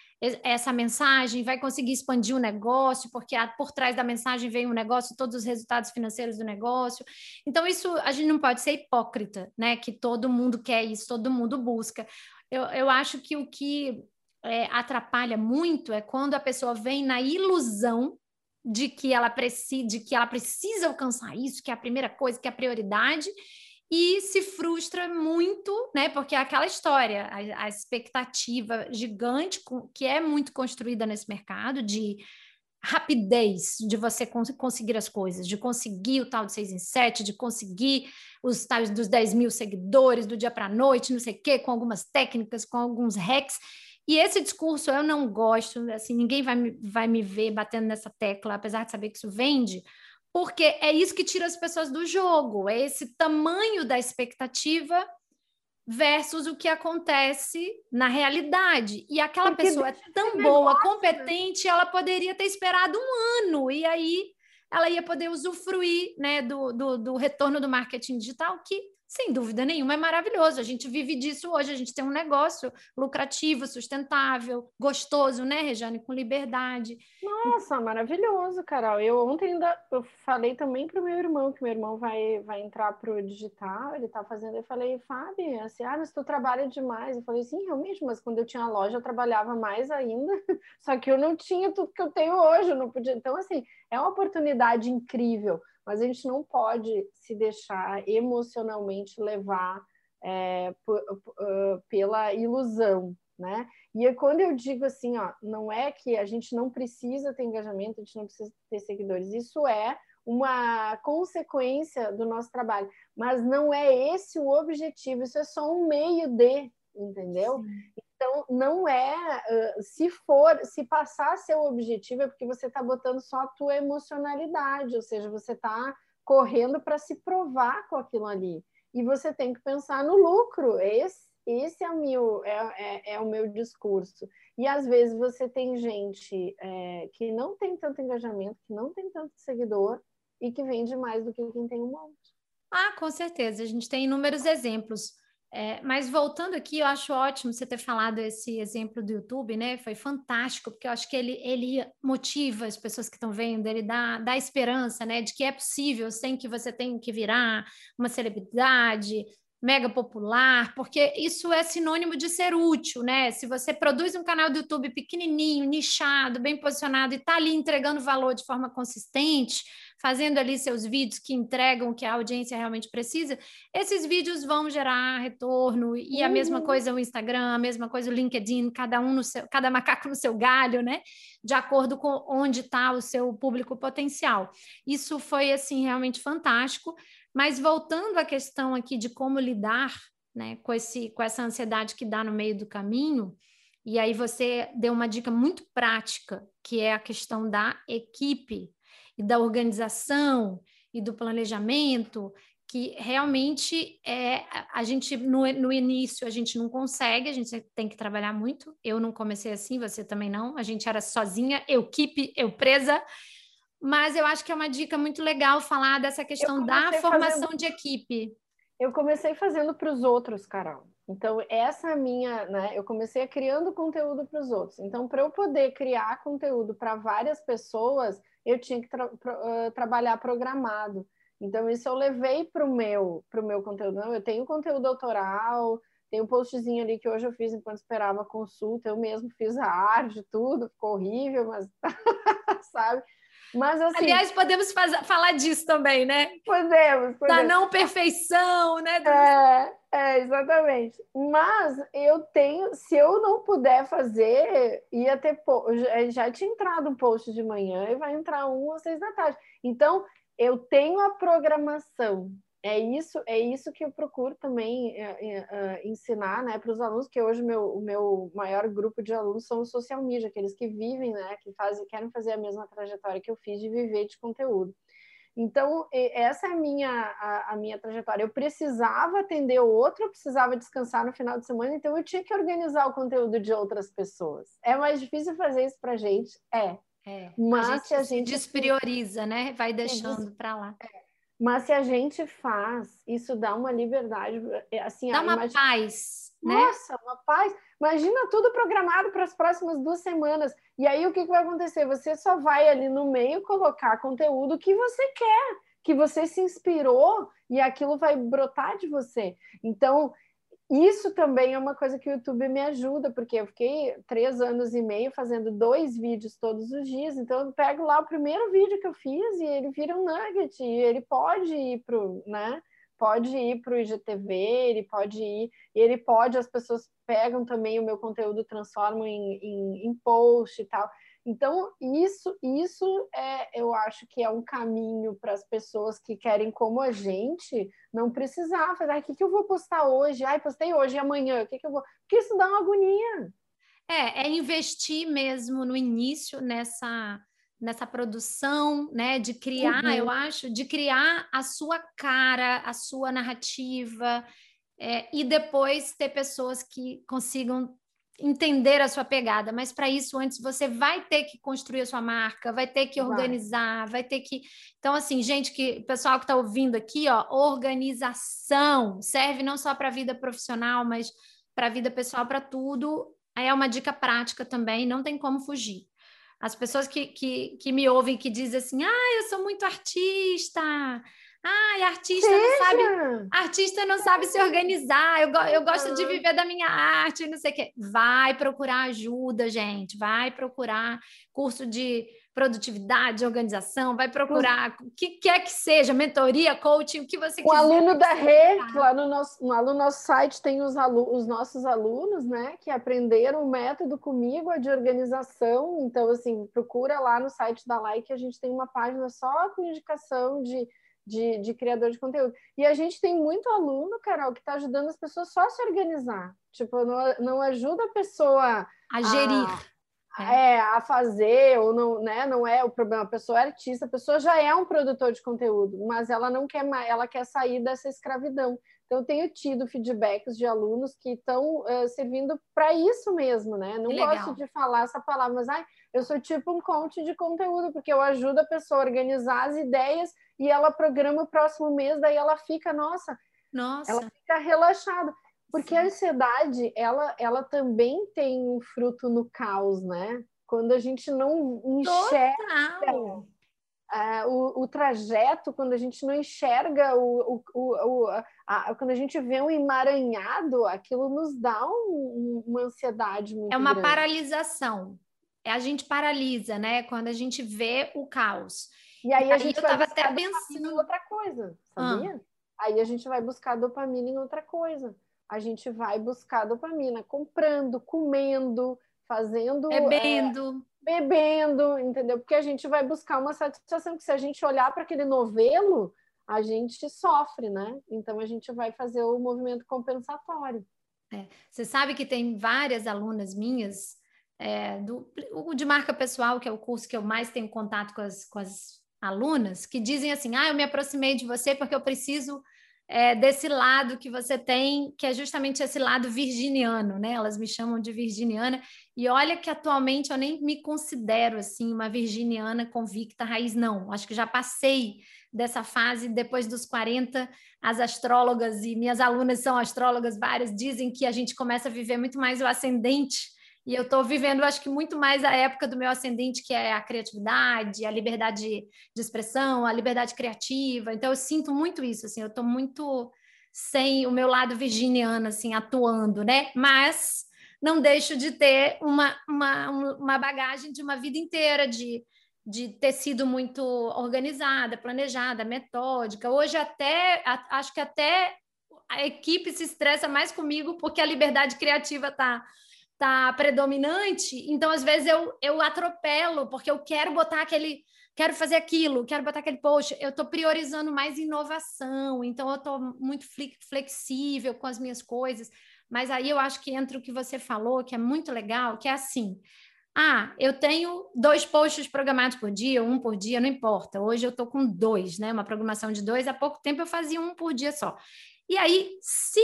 essa mensagem, vai conseguir expandir o negócio, porque por trás da mensagem vem o negócio, todos os resultados financeiros do negócio. Então, isso a gente não pode ser hipócrita, né? Que todo mundo quer isso, todo mundo busca. Eu, eu acho que o que é, atrapalha muito é quando a pessoa vem na ilusão de que ela precisa, de que ela precisa alcançar isso, que é a primeira coisa, que é a prioridade, e se frustra muito, né? Porque é aquela história, a, a expectativa gigante que é muito construída nesse mercado de rapidez de você cons conseguir as coisas, de conseguir o tal de 6 em 7, de conseguir os tais dos 10 mil seguidores do dia para a noite, não sei o quê, com algumas técnicas, com alguns hacks. E esse discurso eu não gosto, assim, ninguém vai me, vai me ver batendo nessa tecla, apesar de saber que isso vende, porque é isso que tira as pessoas do jogo, é esse tamanho da expectativa versus o que acontece na realidade. E aquela porque pessoa é tão boa, negócio, competente, né? ela poderia ter esperado um ano, e aí ela ia poder usufruir né, do, do, do retorno do marketing digital, que sem dúvida nenhuma, é maravilhoso. A gente vive disso hoje, a gente tem um negócio lucrativo, sustentável, gostoso, né, Rejane? Com liberdade. Nossa, maravilhoso, Carol. Eu ontem ainda eu falei também para o meu irmão, que meu irmão vai, vai entrar para o digital, ele está fazendo. Eu falei, Fábio, assim, ah, mas tu trabalha demais. Eu falei, sim, realmente, mas quando eu tinha loja, eu trabalhava mais ainda, só que eu não tinha tudo que eu tenho hoje, eu não podia. Então, assim, é uma oportunidade incrível mas a gente não pode se deixar emocionalmente levar é, pela ilusão, né? E quando eu digo assim, ó, não é que a gente não precisa ter engajamento, a gente não precisa ter seguidores, isso é uma consequência do nosso trabalho, mas não é esse o objetivo, isso é só um meio de, entendeu? Sim. Então, não é, se for, se passar seu objetivo, é porque você está botando só a tua emocionalidade, ou seja, você está correndo para se provar com aquilo ali. E você tem que pensar no lucro. Esse, esse é, o meu, é, é, é o meu discurso. E às vezes você tem gente é, que não tem tanto engajamento, que não tem tanto seguidor e que vende mais do que quem tem um monte. Ah, com certeza. A gente tem inúmeros exemplos. É, mas voltando aqui, eu acho ótimo você ter falado esse exemplo do YouTube, né? Foi fantástico, porque eu acho que ele, ele motiva as pessoas que estão vendo, ele dá, dá esperança, né? De que é possível sem que você tenha que virar uma celebridade, mega popular, porque isso é sinônimo de ser útil, né? Se você produz um canal do YouTube pequenininho, nichado, bem posicionado e está ali entregando valor de forma consistente, fazendo ali seus vídeos que entregam o que a audiência realmente precisa, esses vídeos vão gerar retorno e uhum. a mesma uhum. coisa o Instagram, a mesma coisa o LinkedIn, cada um no seu, cada macaco no seu galho, né? De acordo com onde está o seu público potencial. Isso foi assim realmente fantástico. Mas voltando à questão aqui de como lidar né, com, esse, com essa ansiedade que dá no meio do caminho, e aí você deu uma dica muito prática, que é a questão da equipe e da organização e do planejamento, que realmente é a gente no, no início a gente não consegue, a gente tem que trabalhar muito. Eu não comecei assim, você também não. A gente era sozinha, eu equipe, eu presa, mas eu acho que é uma dica muito legal falar dessa questão da formação fazendo... de equipe. Eu comecei fazendo para os outros, Carol. Então, essa é minha, né? Eu comecei criando conteúdo para os outros. Então, para eu poder criar conteúdo para várias pessoas, eu tinha que tra trabalhar programado. Então, isso eu levei para o meu, pro meu conteúdo. Não, eu tenho conteúdo autoral, tem um postzinho ali que hoje eu fiz enquanto esperava a consulta, eu mesmo fiz a arte, tudo, ficou horrível, mas sabe? Mas assim. Aliás, podemos fazer, falar disso também, né? Podemos, podemos. Da não perfeição, né? É, é, exatamente. Mas eu tenho, se eu não puder fazer, ia ter já tinha entrado um post de manhã e vai entrar um ou seis da tarde. Então, eu tenho a programação é isso, é isso que eu procuro também uh, ensinar, né, para os alunos, que hoje meu, o meu maior grupo de alunos são os social media, aqueles que vivem, né, que fazem, querem fazer a mesma trajetória que eu fiz de viver de conteúdo. Então, essa é a minha, a, a, minha trajetória. Eu precisava atender o outro, eu precisava descansar no final de semana, então eu tinha que organizar o conteúdo de outras pessoas. É mais difícil fazer isso para gente? É. é. Mas a gente, a gente desprioriza, né? Vai deixando para lá. É. Mas se a gente faz, isso dá uma liberdade, é, assim, dá uma imagina... paz, né? Nossa, uma paz. Imagina tudo programado para as próximas duas semanas. E aí o que, que vai acontecer? Você só vai ali no meio colocar conteúdo que você quer, que você se inspirou e aquilo vai brotar de você. Então, isso também é uma coisa que o YouTube me ajuda, porque eu fiquei três anos e meio fazendo dois vídeos todos os dias, então eu pego lá o primeiro vídeo que eu fiz e ele vira um nugget, e ele pode ir para né? Pode ir para o IGTV, ele pode ir, ele pode, as pessoas pegam também o meu conteúdo, transformam em, em, em post e tal. Então, isso, isso é, eu acho que é um caminho para as pessoas que querem, como a gente, não precisar fazer, o que, que eu vou postar hoje? Ai, postei hoje e amanhã, o que, que eu vou. Porque isso dá uma agonia. É, é investir mesmo no início nessa nessa produção, né, de criar, uhum. eu acho, de criar a sua cara, a sua narrativa, é, e depois ter pessoas que consigam entender a sua pegada, mas para isso antes você vai ter que construir a sua marca, vai ter que organizar, vai, vai ter que. Então assim, gente que pessoal que está ouvindo aqui, ó, organização serve não só para a vida profissional, mas para a vida pessoal, para tudo. Aí é uma dica prática também, não tem como fugir. As pessoas que, que, que me ouvem que dizem assim, ah, eu sou muito artista, Ai, artista Seja. não sabe, artista não sabe se organizar. Eu, eu gosto de viver da minha arte, não sei o quê. Vai procurar ajuda, gente. Vai procurar curso de produtividade, organização, vai procurar o que quer que seja, mentoria, coaching, o que você quiser. O aluno da Rê, lá no nosso, lá no nosso site tem os, alu os nossos alunos, né, que aprenderam o método comigo, a de organização. Então, assim, procura lá no site da Like, a gente tem uma página só com indicação de de, de criador de conteúdo. E a gente tem muito aluno, Carol, que está ajudando as pessoas só a se organizar. Tipo, não, não ajuda a pessoa a gerir. A, é. é, a fazer, ou não, né? Não é o problema. A pessoa é artista, a pessoa já é um produtor de conteúdo, mas ela não quer mais, ela quer sair dessa escravidão. Então, eu tenho tido feedbacks de alunos que estão uh, servindo para isso mesmo, né? Não gosto de falar essa palavra, mas ai, eu sou tipo um coach de conteúdo, porque eu ajudo a pessoa a organizar as ideias e ela programa o próximo mês, daí ela fica, nossa, nossa. ela fica relaxada. Porque Sim. a ansiedade, ela, ela também tem um fruto no caos, né? Quando a gente não enxerga uh, o, o, trajeto, quando a gente não enxerga o, o, o a, quando a gente vê um emaranhado, aquilo nos dá um, uma ansiedade muito É uma grande. paralisação. É a gente paralisa, né? Quando a gente vê o caos. E aí a gente eu vai tava até pensando em outra coisa, sabia? Ah. Aí a gente vai buscar dopamina em outra coisa. A gente vai buscar dopamina comprando, comendo, fazendo. Bebendo. É, bebendo, entendeu? Porque a gente vai buscar uma satisfação que se a gente olhar para aquele novelo, a gente sofre, né? Então a gente vai fazer o movimento compensatório. É. Você sabe que tem várias alunas minhas é, do o de marca pessoal, que é o curso que eu mais tenho contato com as, com as alunas que dizem assim: ah, eu me aproximei de você porque eu preciso é, desse lado que você tem, que é justamente esse lado virginiano, né? Elas me chamam de virginiana. E olha que atualmente eu nem me considero assim uma virginiana convicta raiz, não. Acho que já passei dessa fase depois dos 40. As astrólogas e minhas alunas são astrólogas várias dizem que a gente começa a viver muito mais o ascendente e eu estou vivendo, acho que muito mais a época do meu ascendente, que é a criatividade, a liberdade de expressão, a liberdade criativa. Então, eu sinto muito isso, assim, eu estou muito sem o meu lado virginiano, assim, atuando, né? Mas não deixo de ter uma, uma, uma bagagem de uma vida inteira de, de ter sido muito organizada, planejada, metódica. Hoje até, acho que até a equipe se estressa mais comigo porque a liberdade criativa está tá predominante, então às vezes eu, eu atropelo, porque eu quero botar aquele, quero fazer aquilo, quero botar aquele post, eu estou priorizando mais inovação, então eu estou muito flexível com as minhas coisas, mas aí eu acho que entra o que você falou, que é muito legal, que é assim, ah, eu tenho dois posts programados por dia, um por dia, não importa. Hoje eu estou com dois, né? Uma programação de dois. Há pouco tempo eu fazia um por dia só. E aí, se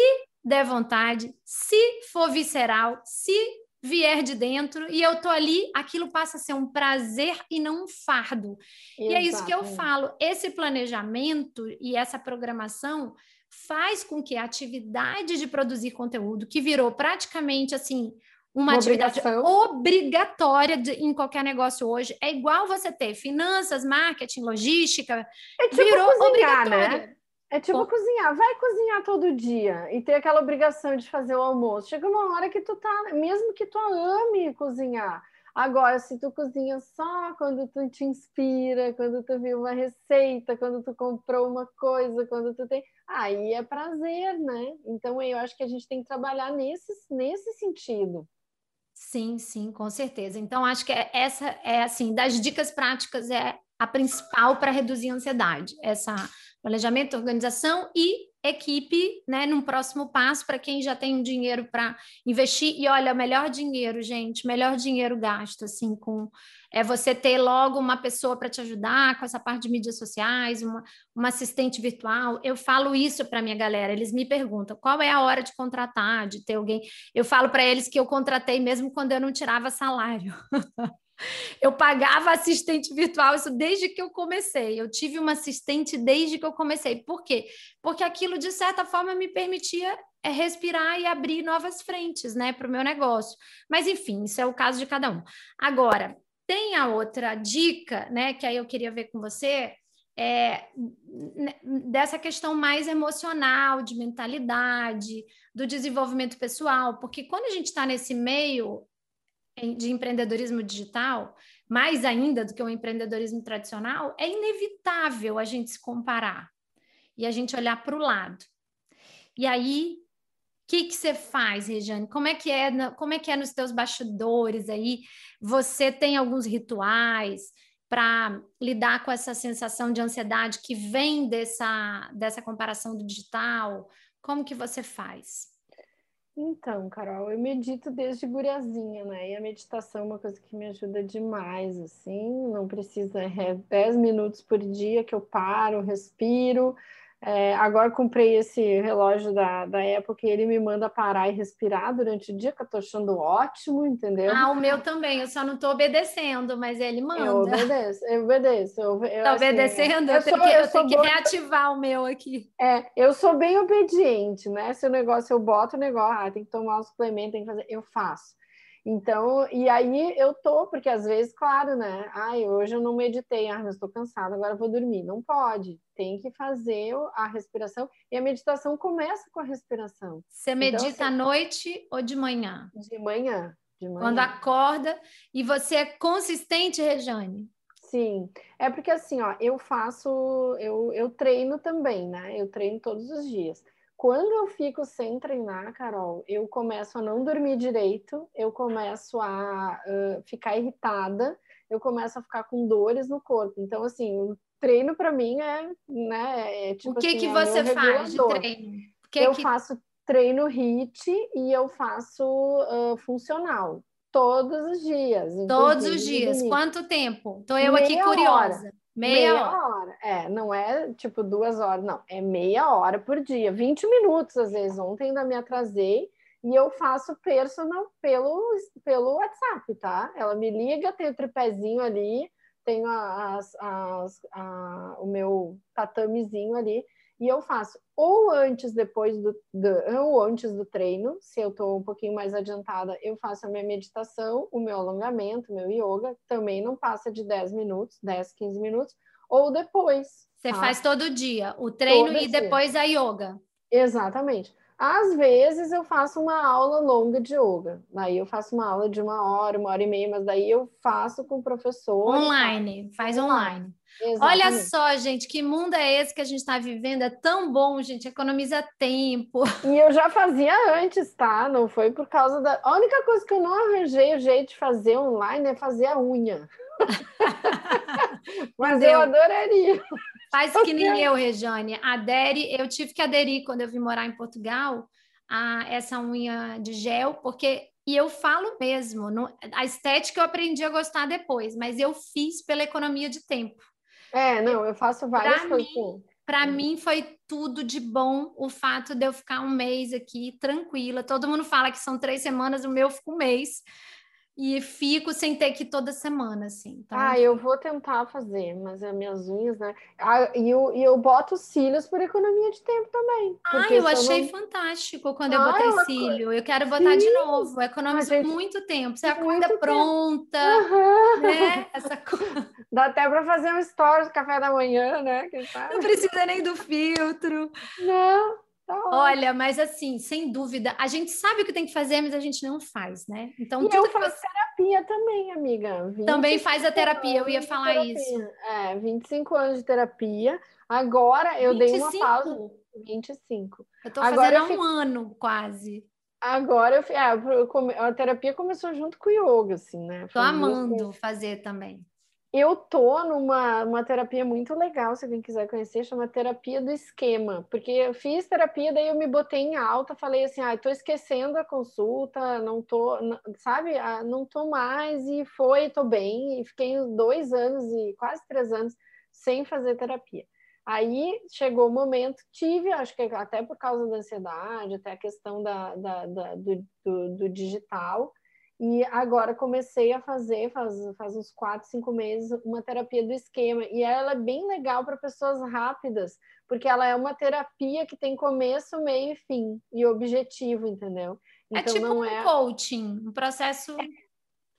der vontade, se for visceral, se vier de dentro e eu tô ali, aquilo passa a ser um prazer e não um fardo. Exato. E é isso que eu falo. Esse planejamento e essa programação faz com que a atividade de produzir conteúdo, que virou praticamente assim uma, uma atividade obrigatória de, em qualquer negócio hoje, é igual você ter finanças, marketing, logística, é tipo virou cozinhar, obrigatória. Né? É tipo cozinhar, vai cozinhar todo dia e ter aquela obrigação de fazer o almoço. Chega uma hora que tu tá, mesmo que tu ame cozinhar. Agora, se tu cozinha só quando tu te inspira, quando tu viu uma receita, quando tu comprou uma coisa, quando tu tem. Aí é prazer, né? Então eu acho que a gente tem que trabalhar nesse, nesse sentido. Sim, sim, com certeza. Então, acho que é, essa é assim, das dicas práticas é a principal para reduzir a ansiedade. Essa planejamento, organização e equipe, né, num próximo passo para quem já tem um dinheiro para investir. E olha, melhor dinheiro, gente, melhor dinheiro gasto, assim, com é você ter logo uma pessoa para te ajudar com essa parte de mídias sociais, uma, uma assistente virtual. Eu falo isso para minha galera, eles me perguntam qual é a hora de contratar, de ter alguém. Eu falo para eles que eu contratei mesmo quando eu não tirava salário. Eu pagava assistente virtual, isso desde que eu comecei. Eu tive uma assistente desde que eu comecei. Por quê? Porque aquilo, de certa forma, me permitia é, respirar e abrir novas frentes né, para o meu negócio. Mas, enfim, isso é o caso de cada um. Agora, tem a outra dica, né, que aí eu queria ver com você, é, dessa questão mais emocional, de mentalidade, do desenvolvimento pessoal, porque quando a gente está nesse meio, de empreendedorismo digital, mais ainda do que o empreendedorismo tradicional, é inevitável a gente se comparar e a gente olhar para o lado. E aí, o que, você faz, Regiane? Como é que é, como é que é nos teus bastidores aí? Você tem alguns rituais para lidar com essa sensação de ansiedade que vem dessa, dessa comparação do digital? Como que você faz? Então, Carol, eu medito desde guriazinha, né? E a meditação é uma coisa que me ajuda demais, assim. Não precisa, é 10 minutos por dia que eu paro, respiro, é, agora comprei esse relógio da, da Apple ele me manda parar e respirar durante o dia, que eu tô achando ótimo, entendeu? Ah, o meu também, eu só não tô obedecendo, mas ele manda. Eu obedeço, eu obedeço. Eu, eu, tá assim, obedecendo? Eu, eu, sou, tenho que, eu, tenho que reativar o meu aqui. É, eu sou bem obediente, né? Se o negócio, eu boto o negócio, ah, tem que tomar um suplemento, tem que fazer, eu faço. Então, e aí eu tô, porque às vezes, claro, né? Ai, hoje eu não meditei, ah, mas estou cansada, agora vou dormir. Não pode, tem que fazer a respiração, e a meditação começa com a respiração. Você então, medita então, assim, à noite ou de manhã? De manhã, de manhã. Quando acorda, e você é consistente, Rejane? Sim, é porque assim, ó, eu faço, eu, eu treino também, né? Eu treino todos os dias. Quando eu fico sem treinar, Carol, eu começo a não dormir direito, eu começo a uh, ficar irritada, eu começo a ficar com dores no corpo. Então, assim, o treino para mim é, né, é tipo O que assim, que é você faz de treino? Que eu que... faço treino HIIT e eu faço uh, funcional todos os dias. Todos os dias. Quanto tempo? Tô eu aqui curiosa. Hora Meia, meia hora. hora. É, não é tipo duas horas, não. É meia hora por dia, 20 minutos às vezes. Ontem ainda me atrasei e eu faço personal pelo, pelo WhatsApp, tá? Ela me liga, tem o tripézinho ali, tenho as, as, a, o meu tatamezinho ali e eu faço ou antes, depois do, do, ou antes do treino, se eu estou um pouquinho mais adiantada, eu faço a minha meditação, o meu alongamento, o meu yoga, também não passa de 10 minutos, 10, 15 minutos, ou depois. Você tá? faz todo dia o treino todo e depois a yoga. Exatamente. Às vezes eu faço uma aula longa de yoga. Daí eu faço uma aula de uma hora, uma hora e meia, mas daí eu faço com o professor. Online, faz online. Exatamente. Olha só, gente, que mundo é esse que a gente está vivendo? É tão bom, gente, economiza tempo. E eu já fazia antes, tá? Não foi por causa da. A única coisa que eu não arranjei o jeito de fazer online é fazer a unha. mas eu adoraria. Faz que nem eu, Rejane. Adere, eu tive que aderir quando eu vim morar em Portugal a essa unha de gel, porque e eu falo mesmo, no, a estética eu aprendi a gostar depois, mas eu fiz pela economia de tempo. É, não, eu faço várias pra coisas. Para mim foi tudo de bom o fato de eu ficar um mês aqui tranquila. Todo mundo fala que são três semanas, o meu fica um mês e fico sem ter que ir toda semana, assim. Então... Ah, eu vou tentar fazer, mas as minhas unhas, né? Ah, e, eu, e eu boto cílios por economia de tempo também. Ah, eu achei não... fantástico quando ah, eu botei eu... cílio. Eu quero botar Sim. de novo. Economizo gente... muito tempo. Você acorda pronta, uhum. né? Essa coisa. Dá até para fazer um stories café da manhã, né? Não precisa nem do filtro. Não. Olha, mas assim, sem dúvida, a gente sabe o que tem que fazer, mas a gente não faz, né? Então, e eu faço terapia também, amiga. Também faz a terapia, eu ia falar isso. É, 25 anos de terapia. Agora eu 25? dei uma pausa. 25. Eu tô Agora fazendo há um ano, quase. Agora eu, é, a terapia começou junto com o yoga, assim, né? Tô amando fazer também. Eu tô numa uma terapia muito legal, se alguém quiser conhecer, chama terapia do esquema, porque eu fiz terapia, daí eu me botei em alta, falei assim, ah, tô esquecendo a consulta, não tô, não, sabe, ah, não tô mais, e foi, tô bem, e fiquei dois anos e quase três anos sem fazer terapia. Aí chegou o momento, tive, acho que até por causa da ansiedade, até a questão da, da, da do, do, do digital, e agora comecei a fazer, faz, faz uns quatro, cinco meses, uma terapia do esquema. E ela é bem legal para pessoas rápidas, porque ela é uma terapia que tem começo, meio e fim, e objetivo, entendeu? É então, é tipo não um é... coaching, um processo.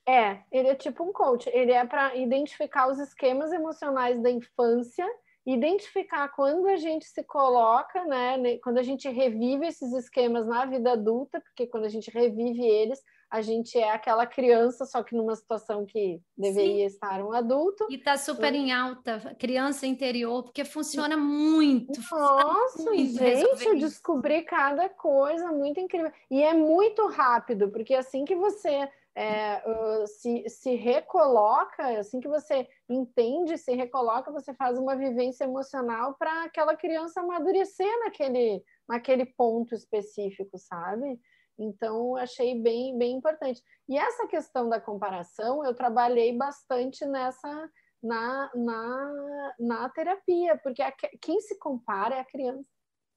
É, é, ele é tipo um coach. Ele é para identificar os esquemas emocionais da infância identificar quando a gente se coloca, né, quando a gente revive esses esquemas na vida adulta, porque quando a gente revive eles, a gente é aquela criança, só que numa situação que deveria Sim. estar um adulto. E está super em alta, criança interior, porque funciona muito. Nossa, funciona muito gente, eu descobri cada coisa muito incrível. E é muito rápido, porque assim que você é, se, se recoloca, assim que você entende, se recoloca, você faz uma vivência emocional para aquela criança amadurecer naquele, naquele ponto específico, sabe? Então, achei bem, bem importante. E essa questão da comparação, eu trabalhei bastante nessa na, na, na terapia, porque a, quem se compara é a criança,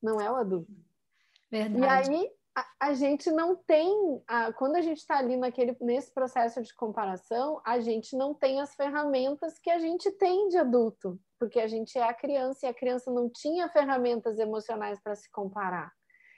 não é o adulto. Verdade. E aí a, a gente não tem, a, quando a gente está ali naquele, nesse processo de comparação, a gente não tem as ferramentas que a gente tem de adulto, porque a gente é a criança e a criança não tinha ferramentas emocionais para se comparar.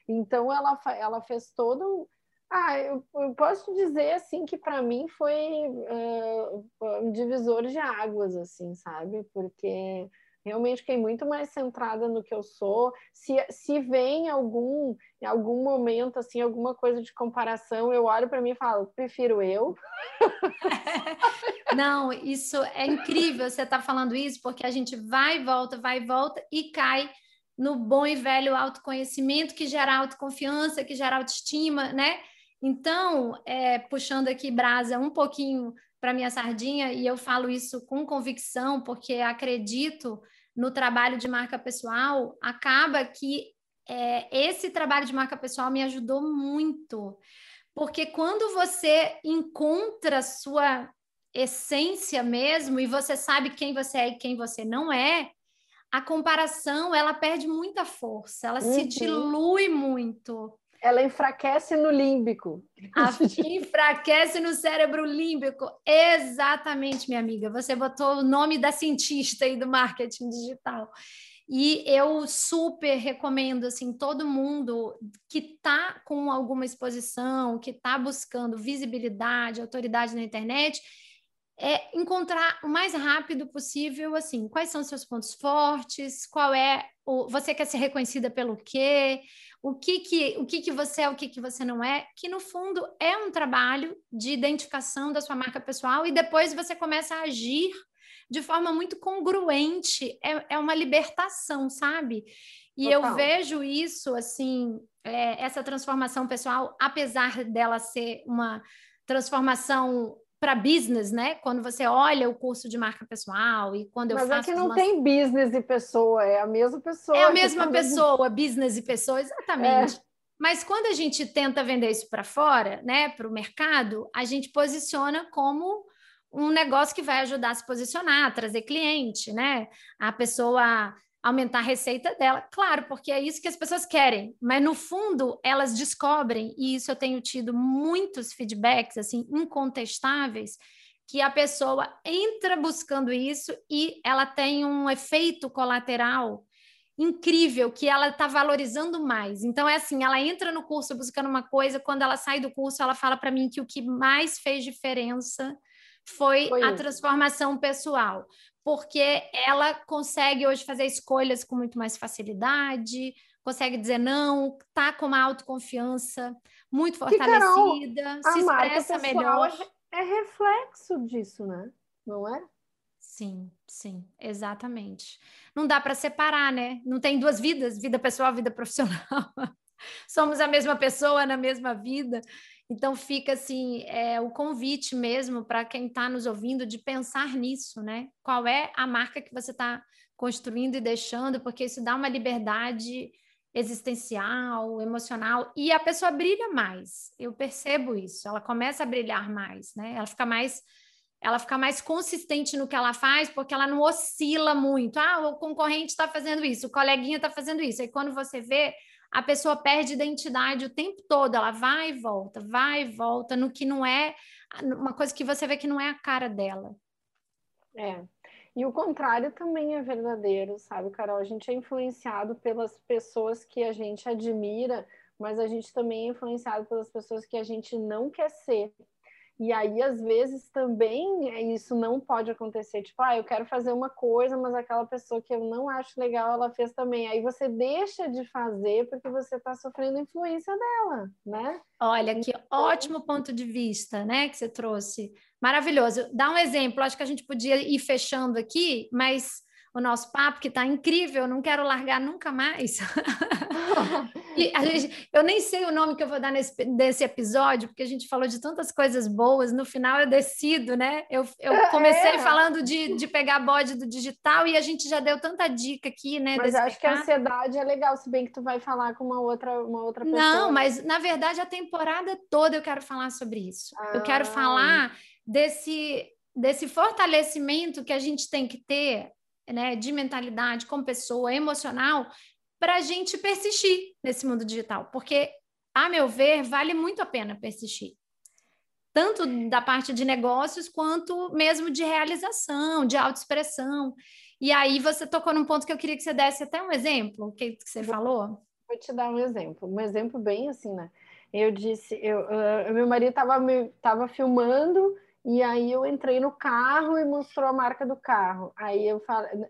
Então ela, ela fez todo ah, eu, eu posso dizer assim que para mim foi uh, um divisor de águas, assim, sabe? Porque realmente fiquei muito mais centrada no que eu sou. Se, se vem algum em algum momento assim alguma coisa de comparação, eu olho para mim e falo, prefiro eu. Não, isso é incrível. Você está falando isso porque a gente vai e volta, vai e volta e cai no bom e velho autoconhecimento que gera autoconfiança, que gera autoestima, né? Então, é, puxando aqui brasa um pouquinho para minha sardinha, e eu falo isso com convicção, porque acredito no trabalho de marca pessoal, acaba que é, esse trabalho de marca pessoal me ajudou muito. Porque quando você encontra sua essência mesmo e você sabe quem você é e quem você não é, a comparação ela perde muita força, ela uhum. se dilui muito. Ela enfraquece no límbico. A, enfraquece no cérebro límbico. Exatamente, minha amiga. Você botou o nome da cientista aí do marketing digital. E eu super recomendo assim todo mundo que está com alguma exposição, que está buscando visibilidade, autoridade na internet, é encontrar o mais rápido possível assim quais são seus pontos fortes, qual é o você quer ser reconhecida pelo quê, o que que o que que você é, o que que você não é, que no fundo é um trabalho de identificação da sua marca pessoal e depois você começa a agir de forma muito congruente, é, é uma libertação, sabe? E Total. eu vejo isso, assim, é, essa transformação pessoal, apesar dela ser uma transformação para business, né? Quando você olha o curso de marca pessoal e quando eu Mas faço. Mas aqui não tem business e pessoa, é a mesma pessoa. É a mesma pessoa, business e pessoa, exatamente. É. Mas quando a gente tenta vender isso para fora, né, para o mercado, a gente posiciona como um negócio que vai ajudar a se posicionar, trazer cliente, né? A pessoa aumentar a receita dela. Claro, porque é isso que as pessoas querem, mas no fundo elas descobrem, e isso eu tenho tido muitos feedbacks assim incontestáveis, que a pessoa entra buscando isso e ela tem um efeito colateral incrível que ela está valorizando mais. Então é assim, ela entra no curso buscando uma coisa, quando ela sai do curso, ela fala para mim que o que mais fez diferença foi, foi a transformação pessoal, porque ela consegue hoje fazer escolhas com muito mais facilidade, consegue dizer não, tá com uma autoconfiança muito fortalecida, Carol, se expressa melhor. É, é reflexo disso, né? Não é? Sim, sim, exatamente. Não dá para separar, né? Não tem duas vidas, vida pessoal, vida profissional. Somos a mesma pessoa na mesma vida. Então fica assim é, o convite mesmo para quem está nos ouvindo de pensar nisso, né? Qual é a marca que você está construindo e deixando, porque isso dá uma liberdade existencial, emocional, e a pessoa brilha mais. Eu percebo isso. Ela começa a brilhar mais, né? Ela fica mais ela fica mais consistente no que ela faz, porque ela não oscila muito. Ah, o concorrente está fazendo isso, o coleguinha está fazendo isso. Aí quando você vê, a pessoa perde identidade o tempo todo, ela vai e volta, vai e volta, no que não é uma coisa que você vê que não é a cara dela. É. E o contrário também é verdadeiro, sabe, Carol? A gente é influenciado pelas pessoas que a gente admira, mas a gente também é influenciado pelas pessoas que a gente não quer ser. E aí, às vezes, também é isso não pode acontecer. Tipo, ah, eu quero fazer uma coisa, mas aquela pessoa que eu não acho legal, ela fez também. Aí você deixa de fazer porque você está sofrendo influência dela, né? Olha, que então... ótimo ponto de vista, né, que você trouxe. Maravilhoso. Dá um exemplo, acho que a gente podia ir fechando aqui, mas o nosso papo, que está incrível, não quero largar nunca mais. gente, eu nem sei o nome que eu vou dar nesse desse episódio, porque a gente falou de tantas coisas boas, no final eu decido, né? Eu, eu é. comecei é. falando de, de pegar bode do digital e a gente já deu tanta dica aqui, né? Mas acho que a ansiedade é legal, se bem que tu vai falar com uma outra, uma outra pessoa. Não, mas na verdade a temporada toda eu quero falar sobre isso. Ah. Eu quero ah. falar desse, desse fortalecimento que a gente tem que ter né, de mentalidade, como pessoa, emocional, para a gente persistir nesse mundo digital, porque, a meu ver, vale muito a pena persistir. Tanto da parte de negócios, quanto mesmo de realização, de autoexpressão. E aí você tocou num ponto que eu queria que você desse até um exemplo, o que, que você falou? Vou te dar um exemplo, um exemplo bbem assim, né? Eu disse, eu, uh, meu marido estava filmando e aí eu entrei no carro e mostrou a marca do carro. Aí eu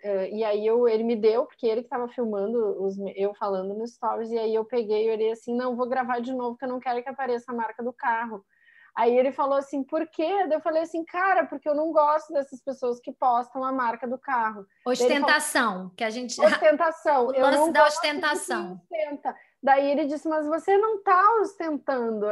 eh, e aí eu, ele me deu, porque ele que estava filmando os, eu falando no stories, e aí eu peguei e olhei assim, não, vou gravar de novo, porque eu não quero que apareça a marca do carro. Aí ele falou assim, por quê? Eu falei assim, cara, porque eu não gosto dessas pessoas que postam a marca do carro. Ostentação, falou, que a gente. Ostentação. o lance da ostentação. Ostenta. Daí ele disse, mas você não está ostentando,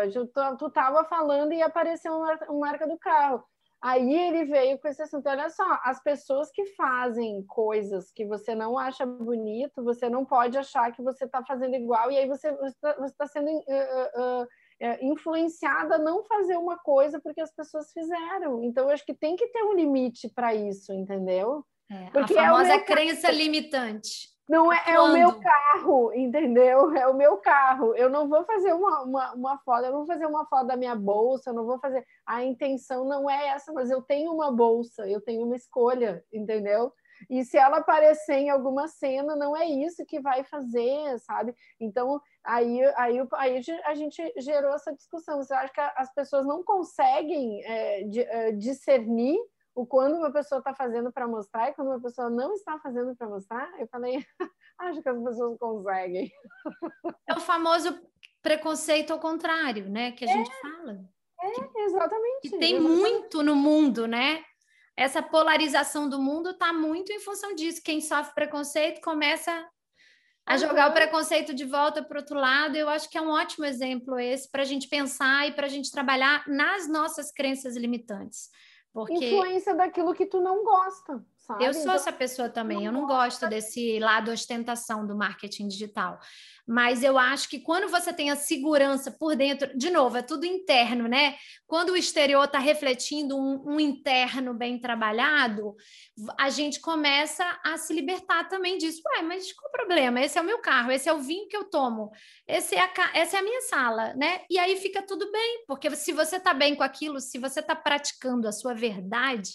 tu estava falando e apareceu uma marca do carro. Aí ele veio com esse assunto, olha só, as pessoas que fazem coisas que você não acha bonito, você não pode achar que você está fazendo igual, e aí você está tá sendo uh, uh, é, influenciada a não fazer uma coisa porque as pessoas fizeram. Então, eu acho que tem que ter um limite para isso, entendeu? É, porque a famosa é crença limitante. Não é, é, o meu carro, entendeu? É o meu carro. Eu não vou fazer uma, uma, uma foto, eu não vou fazer uma foto da minha bolsa, eu não vou fazer. A intenção não é essa, mas eu tenho uma bolsa, eu tenho uma escolha, entendeu? E se ela aparecer em alguma cena, não é isso que vai fazer, sabe? Então, aí, aí, aí a gente gerou essa discussão. Você acha que as pessoas não conseguem é, é discernir o quando uma pessoa está fazendo para mostrar e quando uma pessoa não está fazendo para mostrar? Eu falei, acho que as pessoas conseguem. É o famoso preconceito ao contrário, né? Que a é, gente fala. É, exatamente. E tem exatamente. muito no mundo, né? essa polarização do mundo está muito em função disso. Quem sofre preconceito começa a jogar o preconceito de volta para o outro lado. Eu acho que é um ótimo exemplo esse para a gente pensar e para a gente trabalhar nas nossas crenças limitantes. Porque... Influência daquilo que tu não gosta. Sabe? Eu sou então, essa pessoa também. Eu não gosto desse lado ostentação do marketing digital. Mas eu acho que quando você tem a segurança por dentro, de novo, é tudo interno, né? Quando o exterior está refletindo um, um, interno bem trabalhado, a gente começa a se libertar também disso. Ué, mas qual o problema? Esse é o meu carro, esse é o vinho que eu tomo, esse é a, essa é a minha sala, né? E aí fica tudo bem, porque se você está bem com aquilo, se você está praticando a sua verdade,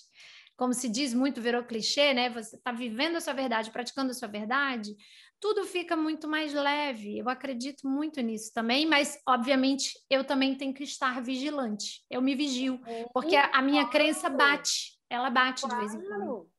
como se diz muito, virou clichê, né? Você está vivendo a sua verdade, praticando a sua verdade, tudo fica muito mais leve. Eu acredito muito nisso também, mas obviamente eu também tenho que estar vigilante. Eu me vigio, porque a, minha crença bate, ela bate claro. de vez em quando.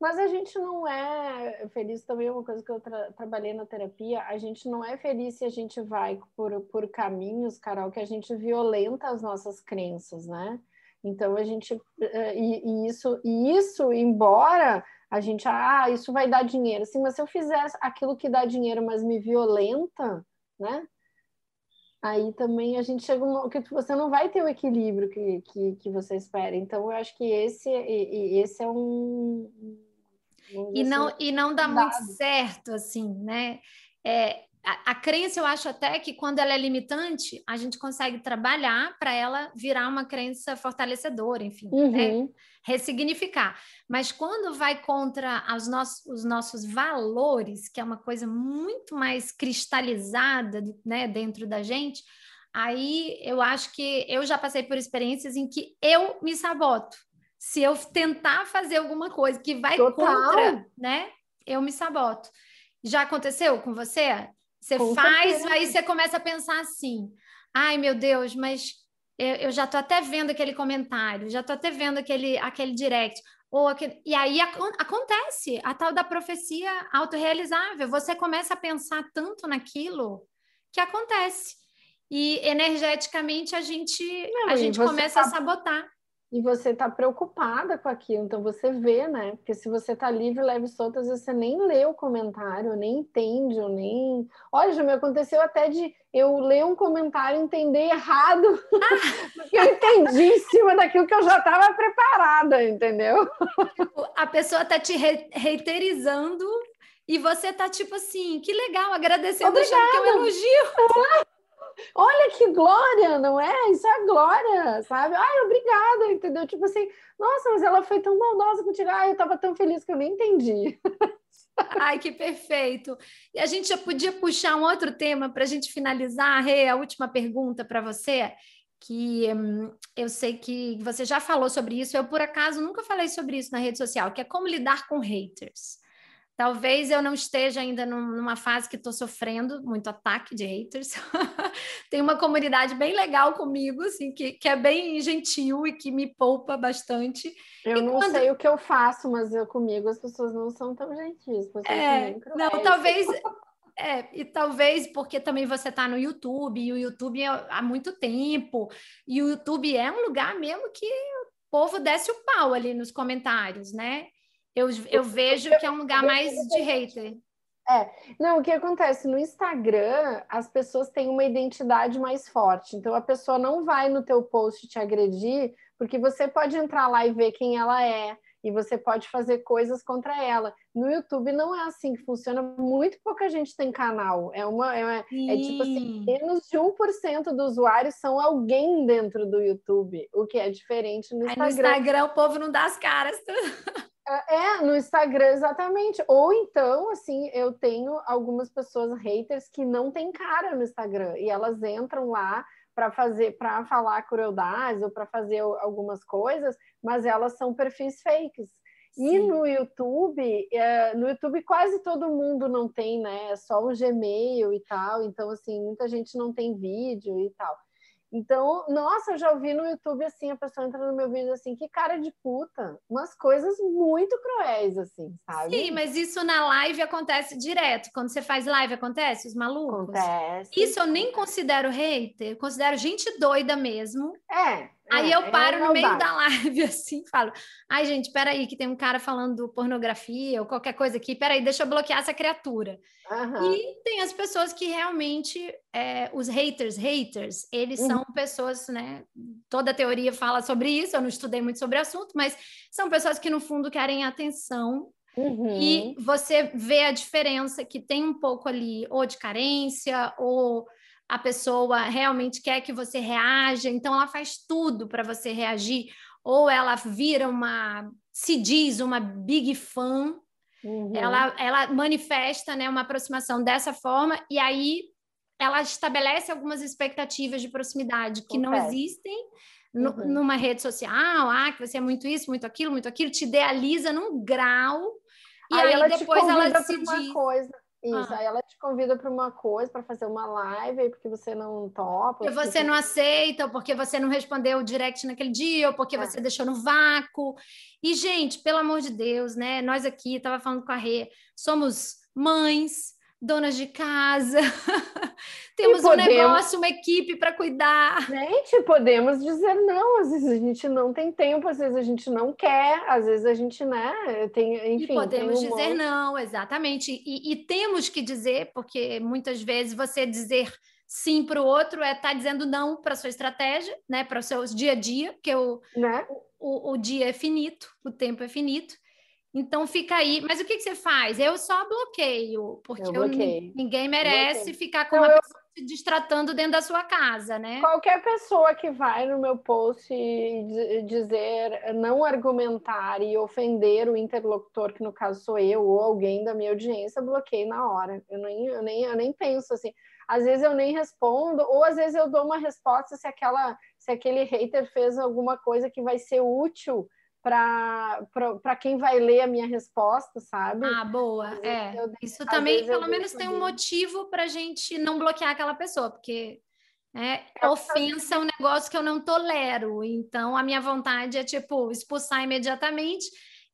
Mas a gente não é feliz também, é uma coisa que eu tra trabalhei na terapia, a gente não é feliz se a gente vai por, por caminhos, Carol, que a gente violenta as nossas crenças, né? Então a gente eh, e, e, isso e isso embora a gente ah isso vai dar dinheiro, sim, mas se eu fizer aquilo que dá dinheiro, mas me violenta, né? Aí também a gente chega um, que você não vai ter o equilíbrio que, que, que você espera. Então eu acho que esse e, esse é um, um e não e não dá muito certo assim, né? É, a, a, crença, eu acho até que quando ela é limitante, a gente consegue trabalhar para ela virar uma crença fortalecedora, enfim, né? uhum. né? ressignificar. Mas quando vai contra os nossos, os nossos valores, que é uma coisa muito mais cristalizada né, dentro da gente, aí eu acho que eu já passei por experiências em que eu me saboto. Se eu tentar fazer alguma coisa que vai Total. contra, né? Eu me saboto. Já aconteceu com você? Você Com faz, certeza. aí você começa a pensar assim: ai meu Deus, mas eu, eu já estou até vendo aquele comentário, já estou até vendo aquele, aquele direct. Ou aquele... E aí acontece a tal da profecia autorrealizável. Você começa a pensar tanto naquilo que acontece. E energeticamente a gente, Não, a gente começa a sabotar e você está preocupada com aquilo, então você vê, né? Porque se você está livre, leve e às vezes você nem lê o comentário, nem entende, ou nem. Olha, já me aconteceu até de eu ler um comentário e entender errado, porque eu entendi em cima daquilo que eu já estava preparada, entendeu? A pessoa está te reiterizando e você tá tipo assim, que legal, agradecendo, Obrigada. achando que é um elogio. Olha que glória, não é? Isso é glória, sabe? Ai, obrigada, entendeu? Tipo assim, nossa, mas ela foi tão maldosa contigo. Ai, eu tava tão feliz que eu nem entendi. Ai, que perfeito. E a gente já podia puxar um outro tema para a gente finalizar, Rê, a última pergunta para você, que hum, eu sei que você já falou sobre isso, eu por acaso nunca falei sobre isso na rede social, que é como lidar com haters. Talvez eu não esteja ainda numa fase que estou sofrendo muito ataque de haters. Tem uma comunidade bem legal comigo, assim, que, que é bem gentil e que me poupa bastante. Eu e não quando... sei o que eu faço, mas eu comigo as pessoas não são tão gentis. É, não, talvez. É, e talvez porque também você está no YouTube, e o YouTube é há muito tempo, e o YouTube é um lugar mesmo que o povo desce o pau ali nos comentários, né? Eu, eu vejo que é um lugar mais de hater. É, não, o que acontece no Instagram, as pessoas têm uma identidade mais forte. Então a pessoa não vai no teu post te agredir, porque você pode entrar lá e ver quem ela é. e você pode fazer coisas contra ela. No YouTube não é assim que funciona, muito pouca gente tem canal. É uma é, é tipo assim, menos de 1% dos usuários são alguém dentro do YouTube, o que é diferente no Instagram. Aí no Instagram o povo não dá as caras. É, é, no Instagram, exatamente. Ou então, assim, eu tenho algumas pessoas haters que não têm cara no Instagram e elas entram lá para fazer, para falar crueldades ou para fazer algumas coisas, mas elas são perfis fakes. Sim. E no YouTube, é, no YouTube quase todo mundo não tem, né? É só o Gmail e tal. Então, assim, muita gente não tem vídeo e tal. Então, nossa, eu já ouvi no YouTube assim, a pessoa entra no meu vídeo assim, que cara de puta, umas coisas muito cruéis, assim, sabe? Sim, mas isso na live acontece direto. Quando você faz live, acontece, os malucos? Acontece. Isso eu nem considero hater, eu considero gente doida mesmo. É. Aí eu é, paro é no meio da live assim, falo: ai, gente, peraí, que tem um cara falando pornografia ou qualquer coisa aqui, peraí, deixa eu bloquear essa criatura. Uhum. E tem as pessoas que realmente, é, os haters, haters, eles uhum. são pessoas, né? Toda a teoria fala sobre isso, eu não estudei muito sobre o assunto, mas são pessoas que, no fundo, querem atenção. Uhum. E você vê a diferença que tem um pouco ali, ou de carência, ou a pessoa realmente quer que você reaja, então ela faz tudo para você reagir, ou ela vira uma, se diz uma big fã, uhum. ela, ela manifesta né, uma aproximação dessa forma, e aí ela estabelece algumas expectativas de proximidade que não existem no, uhum. numa rede social, ah, que você é muito isso, muito aquilo, muito aquilo, te idealiza num grau, e aí, aí ela depois ela se diz... Coisa isso, ah. aí ela te convida para uma coisa, para fazer uma live, porque você não topa. Porque você não aceita, ou porque você não respondeu o direct naquele dia, ou porque é. você deixou no vácuo. E, gente, pelo amor de Deus, né? Nós aqui, estava falando com a Rê, somos mães, donas de casa, temos podemos, um negócio, uma equipe para cuidar. Gente, podemos dizer não, às vezes a gente não tem tempo, às vezes a gente não quer, às vezes a gente, né, tem, enfim. E podemos um dizer monte. não, exatamente. E, e, temos que dizer, porque muitas vezes você dizer sim para o outro é estar tá dizendo não para sua estratégia, né, para o seu dia a dia, porque o, né? o, o dia é finito, o tempo é finito. Então fica aí. Mas o que, que você faz? Eu só bloqueio, porque eu eu, ninguém merece ficar com uma eu... pessoa se distratando dentro da sua casa, né? Qualquer pessoa que vai no meu post e dizer, não argumentar e ofender o interlocutor, que no caso sou eu ou alguém da minha audiência, bloqueio na hora. Eu nem, eu nem, eu nem penso assim. Às vezes eu nem respondo, ou às vezes eu dou uma resposta se aquela se aquele hater fez alguma coisa que vai ser útil para quem vai ler a minha resposta, sabe? Ah, boa. É. Eu, Isso também, pelo menos, tem um motivo para a gente não bloquear aquela pessoa, porque né, é, ofensa é um negócio que eu não tolero. Então, a minha vontade é, tipo, expulsar imediatamente.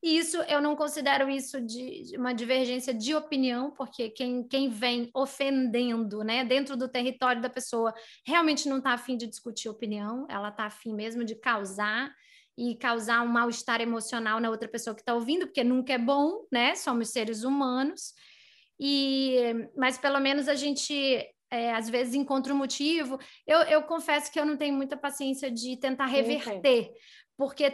E isso, eu não considero isso de, de uma divergência de opinião, porque quem, quem vem ofendendo, né, dentro do território da pessoa, realmente não está afim de discutir opinião, ela está afim mesmo de causar e causar um mal-estar emocional na outra pessoa que está ouvindo, porque nunca é bom, né? Somos seres humanos. E, mas pelo menos a gente é, às vezes encontra um motivo. Eu, eu confesso que eu não tenho muita paciência de tentar reverter, porque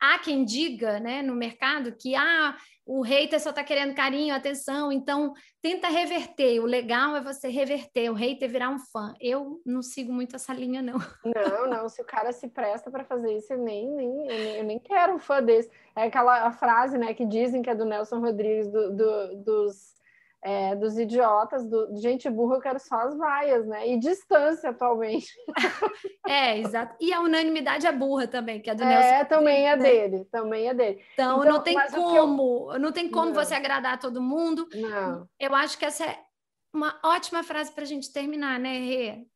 há quem diga, né, no mercado que ah, o hater só está querendo carinho, atenção, então tenta reverter. O legal é você reverter, o hater virar um fã. Eu não sigo muito essa linha, não. Não, não, se o cara se presta para fazer isso, eu nem, nem, eu nem, eu nem quero um fã desse. É aquela frase, né, que dizem que é do Nelson Rodrigues, do, do dos é, dos idiotas, do, gente burra, eu quero só as vaias, né? E distância atualmente. É, exato. E a unanimidade é burra também, que é do é, Nelson. É, também é dele, também é dele. Então, então não tem como, eu... não tem como não. você agradar todo mundo. Não. Eu acho que essa é uma ótima frase para a gente terminar, né, Rê?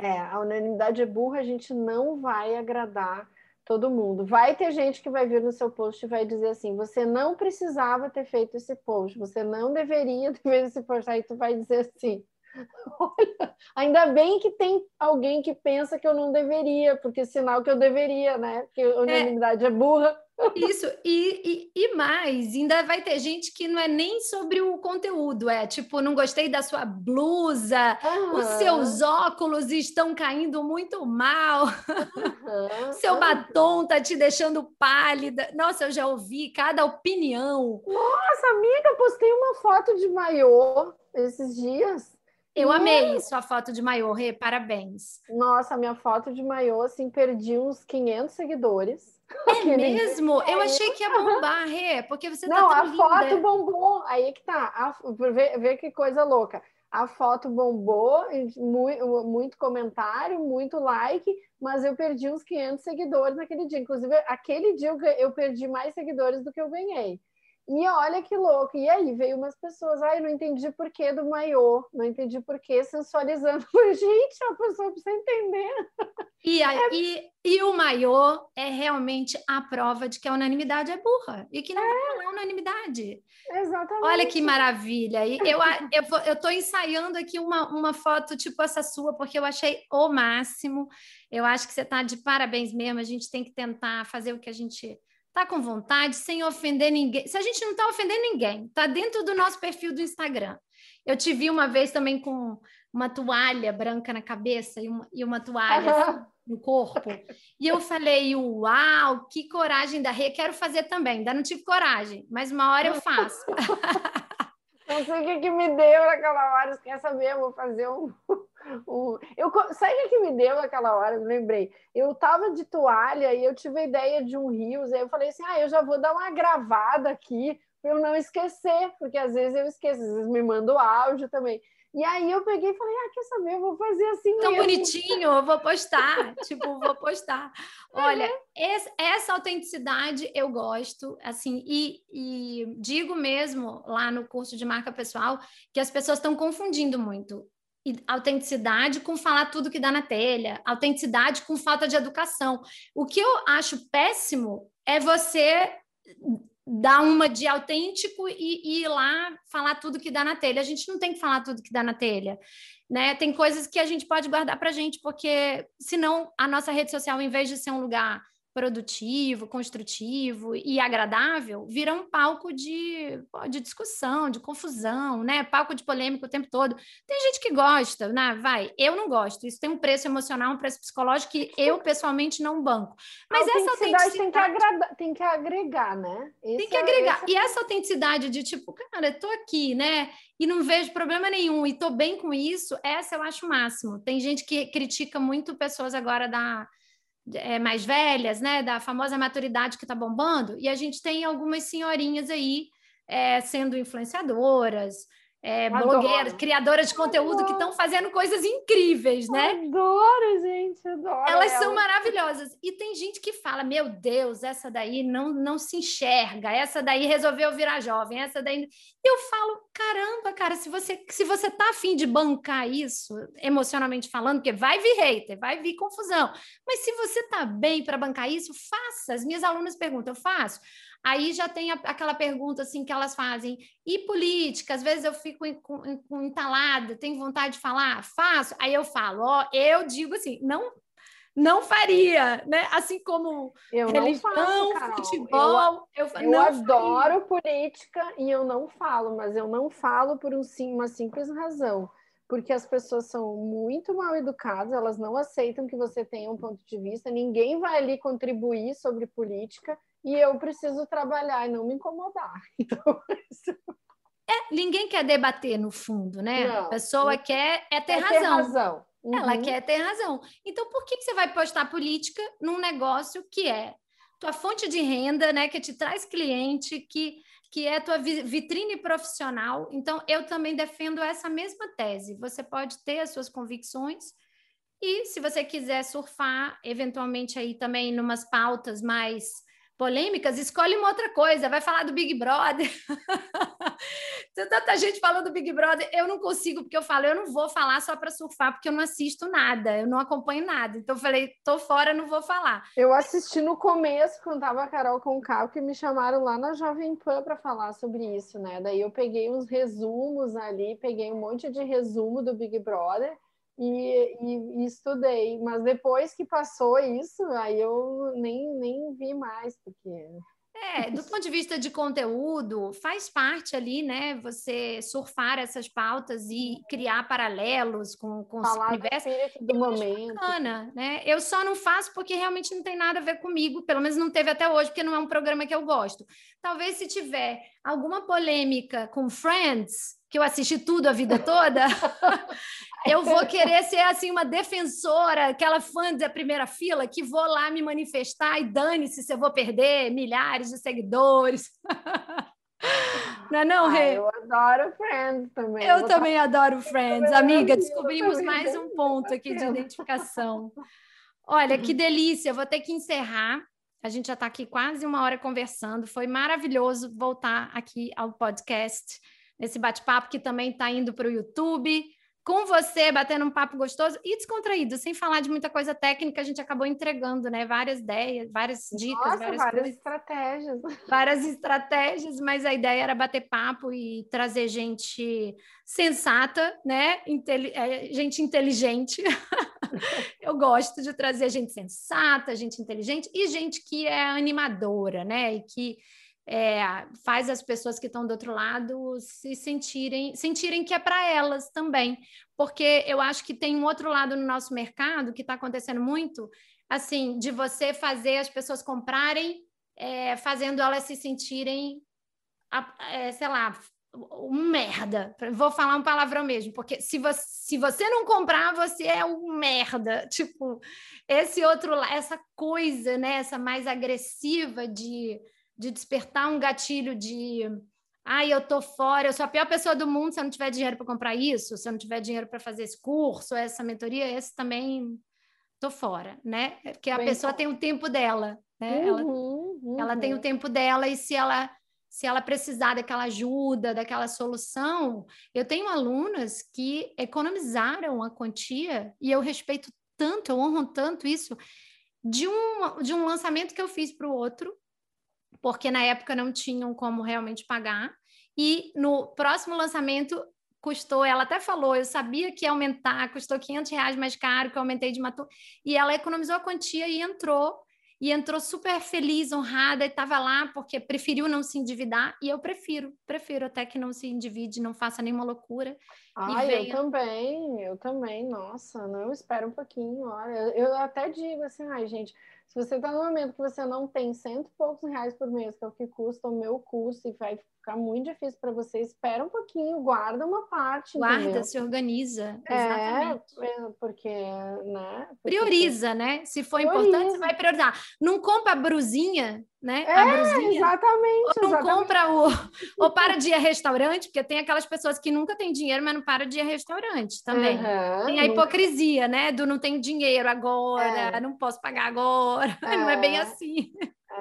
É, a unanimidade é burra, a gente não vai agradar todo mundo. Vai ter gente que vai vir no seu post e vai dizer assim: você não precisava ter feito esse post, você não deveria ter feito esse post. Aí tu vai dizer assim: olha, ainda bem que tem alguém que pensa que eu não deveria, porque é sinal que eu deveria, né? Porque a unanimidade é, é burra. Isso, e, e, e, mais, ainda vai ter gente que não é nem sobre o conteúdo, é tipo, não gostei da sua blusa, uhum. os seus óculos estão caindo muito mal, uhum. seu uhum. batom tá te deixando pálida. Nossa, eu já ouvi cada opinião. Nossa, amiga, postei uma foto de maiô esses dias. Eu amei sua foto de maiô, Rê, parabéns. Nossa, minha foto de maiô, assim, perdi uns 500 seguidores. É mesmo? Eu achei que ia bombar, Rê, porque você tá Não, tá a linda. foto bombou. Aí que tá. A, vê, vê que coisa louca. A foto bombou, muito, muito comentário, muito like, mas eu perdi uns 500 seguidores naquele dia. Inclusive, aquele dia eu perdi mais seguidores do que eu ganhei. E olha que louco. E aí veio umas pessoas, ai, não entendi por que do maiô, não entendi por que sensualizando. Gente, a pessoa precisa entender. E, a, é... e, e o maiô é realmente a prova de que a unanimidade é burra e que não é, é unanimidade. Exatamente. Olha que maravilha. E eu, eu, eu tô ensaiando aqui uma, uma foto tipo essa sua, porque eu achei o máximo. Eu acho que você está de parabéns mesmo. A gente tem que tentar fazer o que a gente Tá com vontade, sem ofender ninguém. Se a gente não está ofendendo ninguém, tá dentro do nosso perfil do Instagram. Eu te vi uma vez também com uma toalha branca na cabeça e uma, e uma toalha assim, no corpo. E eu falei, uau, que coragem da Rê, quero fazer também. Ainda não tive coragem, mas uma hora eu faço. Não sei o que, que me deu naquela hora, quer saber? Eu vou fazer um, um... Eu, sabe o que me deu naquela hora? Eu lembrei. Eu tava de toalha e eu tive a ideia de um rios, aí eu falei assim: ah, eu já vou dar uma gravada aqui para eu não esquecer, porque às vezes eu esqueço, às vezes me mando áudio também. E aí eu peguei e falei, ah, quer saber, eu vou fazer assim Tão mesmo. bonitinho, eu vou postar, tipo, vou postar. Olha, uhum. esse, essa autenticidade eu gosto, assim, e, e digo mesmo lá no curso de marca pessoal que as pessoas estão confundindo muito autenticidade com falar tudo que dá na telha, autenticidade com falta de educação. O que eu acho péssimo é você dar uma de autêntico e, e, ir lá falar tudo que dá na telha. A gente não tem que falar tudo que dá na telha, né? Tem coisas que a gente pode guardar para a gente, porque senão a nossa rede social, em vez de ser um lugar produtivo, construtivo e agradável, vira um palco de, de discussão, de confusão, né? Palco de polêmica o tempo todo. Tem gente que gosta, né? Vai, eu não gosto. Isso tem um preço emocional, um preço psicológico que eu pessoalmente não banco. Mas a essa autenticidade tem que, agradar, tem que agregar, né? Esse tem que é, agregar. É... E essa autenticidade de tipo, cara, eu tô aqui, né? E não vejo problema nenhum e tô bem com isso, essa eu acho o máximo. Tem gente que critica muito pessoas agora da é, mais velhas, né, da famosa maturidade que está bombando, e a gente tem algumas senhorinhas aí é, sendo influenciadoras, é, blogueiras, criadoras de conteúdo que estão fazendo coisas incríveis, né? Adoro, gente, adoro. Elas são maravilhosas. E tem gente que fala: Meu Deus, essa daí não, não se enxerga, essa daí resolveu virar jovem, essa daí. Eu falo: Caramba, cara, se você, se você tá afim de bancar isso, emocionalmente falando, porque vai vir hater, vai vir confusão, mas se você tá bem para bancar isso, faça. As minhas alunas perguntam: Eu faço. Aí já tem a, aquela pergunta assim que elas fazem, e política? Às vezes eu fico entalada, tenho vontade de falar, faço. Aí eu falo, ó, eu digo assim, não não faria, né? Assim como eu religião, não faço, futebol. Eu, eu, eu adoro faria. política e eu não falo, mas eu não falo por um, uma simples razão. Porque as pessoas são muito mal educadas, elas não aceitam que você tenha um ponto de vista, ninguém vai ali contribuir sobre política e eu preciso trabalhar e não me incomodar. Então, isso... é, ninguém quer debater no fundo, né? Não, a pessoa não, quer é ter razão. Ter razão. Uhum. Ela quer ter razão. Então, por que, que você vai postar política num negócio que é tua fonte de renda, né? Que te traz cliente, que, que é tua vitrine profissional. Então, eu também defendo essa mesma tese. Você pode ter as suas convicções, e se você quiser surfar, eventualmente aí também numas pautas mais polêmicas, escolhe uma outra coisa, vai falar do Big Brother. Tem tanta gente falando do Big Brother, eu não consigo, porque eu falo, eu não vou falar só para surfar, porque eu não assisto nada, eu não acompanho nada. Então eu falei, tô fora, não vou falar. Eu assisti no começo, quando tava a Carol com o Cal, que me chamaram lá na Jovem Pan para falar sobre isso, né? Daí eu peguei uns resumos ali, peguei um monte de resumo do Big Brother e, e, e, estudei. Mas depois que passou isso, aí eu nem, nem vi mais, porque é, do ponto de vista de conteúdo, faz parte ali, né? Você surfar essas pautas e criar paralelos com, com Falar o universo. do momento. Bacana, né? Eu só não faço porque realmente não tem nada a ver comigo, pelo menos não teve até hoje, porque não é um programa que eu gosto. Talvez se tiver alguma polêmica com Friends, que eu assisti tudo a vida toda, eu vou querer ser assim uma defensora, aquela fã da primeira fila que vou lá me manifestar e dane-se se eu vou perder milhares de seguidores. Não é não, ah, Rê? Eu adoro Friends também. Eu também adoro Friends. Amiga, descobrimos mais um ponto aqui de identificação. Olha, que delícia. Vou ter que encerrar. A gente já está aqui quase uma hora conversando. Foi maravilhoso voltar aqui ao podcast, nesse bate-papo que também está indo para o YouTube com você, batendo um papo gostoso e descontraído, sem falar de muita coisa técnica, a gente acabou entregando, né? Várias ideias, várias dicas, Nossa, várias, várias coisas, estratégias. Várias estratégias, mas a ideia era bater papo e trazer gente sensata, né? Inteli é, gente inteligente. Eu gosto de trazer gente sensata, gente inteligente e gente que é animadora, né? E que é, faz as pessoas que estão do outro lado se sentirem, sentirem que é para elas também. Porque eu acho que tem um outro lado no nosso mercado que está acontecendo muito, assim, de você fazer as pessoas comprarem, é, fazendo elas se sentirem, é, sei lá, um merda. Vou falar um palavrão mesmo, porque se você, se você não comprar, você é um merda. Tipo, esse outro, essa coisa, né, essa mais agressiva de de despertar um gatilho de ai, eu tô fora, eu sou a pior pessoa do mundo se eu não tiver dinheiro para comprar isso, se eu não tiver dinheiro para fazer esse curso, essa mentoria, esse também tô fora, né? Porque a Bem, pessoa tem o tempo dela, né? Uhum, ela, uhum. ela tem o tempo dela e se ela se ela precisar daquela ajuda, daquela solução, eu tenho alunas que economizaram a quantia e eu respeito tanto, eu honro tanto isso de um, de um lançamento que eu fiz para o outro, porque na época não tinham como realmente pagar. E no próximo lançamento custou, ela até falou, eu sabia que ia aumentar, custou 500 reais mais caro, que eu aumentei de matou. E ela economizou a quantia e entrou. E entrou super feliz, honrada, e estava lá porque preferiu não se endividar. E eu prefiro, prefiro até que não se endivide, não faça nenhuma loucura. Ah, eu também, eu também, nossa, não, espera um pouquinho, olha, eu até digo assim, ai, gente, se você está no momento que você não tem cento e poucos reais por mês, que é o que custa o meu curso, e vai ficar muito difícil para você, espera um pouquinho, guarda uma parte. Guarda, entendeu? se organiza. É, exatamente. É, porque, né? Porque Prioriza, né? Se for Prioriza. importante, você vai priorizar. Não compra a brusinha, né? É, a brusinha. Exatamente. Ou não exatamente. compra o. Ou para de ir a restaurante, porque tem aquelas pessoas que nunca têm dinheiro, mas não para de ir a restaurante também. Uhum, tem a hipocrisia, nunca... né? Do não tenho dinheiro agora, é. não posso pagar agora. É. Não é bem assim.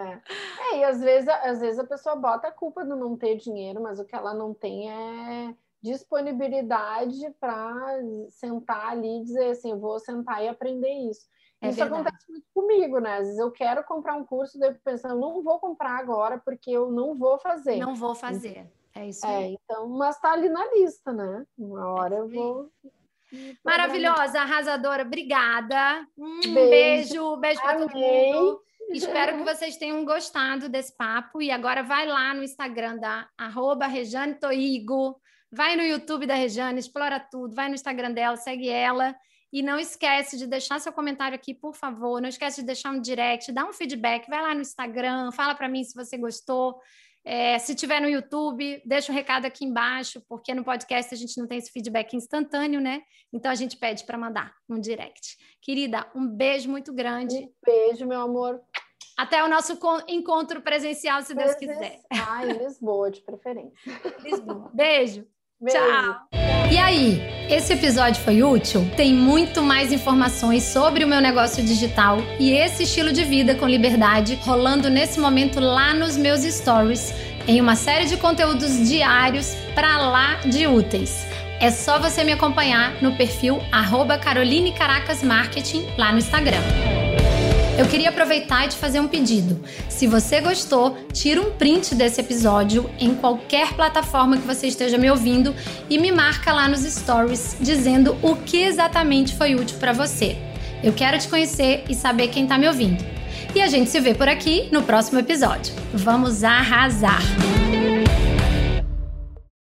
É. é, e às vezes, às vezes a pessoa bota a culpa do não ter dinheiro, mas o que ela não tem é disponibilidade para sentar ali e dizer assim, eu vou sentar e aprender isso. É isso verdade. acontece muito comigo, né? Às vezes eu quero comprar um curso, daí eu pensando, não vou comprar agora porque eu não vou fazer. Não vou fazer. É isso é, então, mas tá ali na lista, né? Uma hora é eu vou. Maravilhosa, arrasadora, obrigada. Um beijo, beijo, beijo para todo mundo. Espero que vocês tenham gostado desse papo. E agora vai lá no Instagram da arroba Rejane Toigo, vai no YouTube da Rejane, explora tudo, vai no Instagram dela, segue ela. E não esquece de deixar seu comentário aqui, por favor. Não esquece de deixar um direct, dá um feedback, vai lá no Instagram, fala para mim se você gostou. É, se tiver no YouTube, deixa um recado aqui embaixo, porque no podcast a gente não tem esse feedback instantâneo, né? Então a gente pede para mandar um direct. Querida, um beijo muito grande. Um beijo, meu amor. Até o nosso encontro presencial, se Deus quiser. Ah, em Lisboa, de preferência. Lisboa. Beijo. Beijo. Tchau. E aí, esse episódio foi útil? Tem muito mais informações sobre o meu negócio digital e esse estilo de vida com liberdade rolando nesse momento lá nos meus stories, em uma série de conteúdos diários para lá de úteis. É só você me acompanhar no perfil Caroline Caracas Marketing lá no Instagram. Eu queria aproveitar e te fazer um pedido. Se você gostou, tira um print desse episódio em qualquer plataforma que você esteja me ouvindo e me marca lá nos stories dizendo o que exatamente foi útil para você. Eu quero te conhecer e saber quem está me ouvindo. E a gente se vê por aqui no próximo episódio. Vamos arrasar!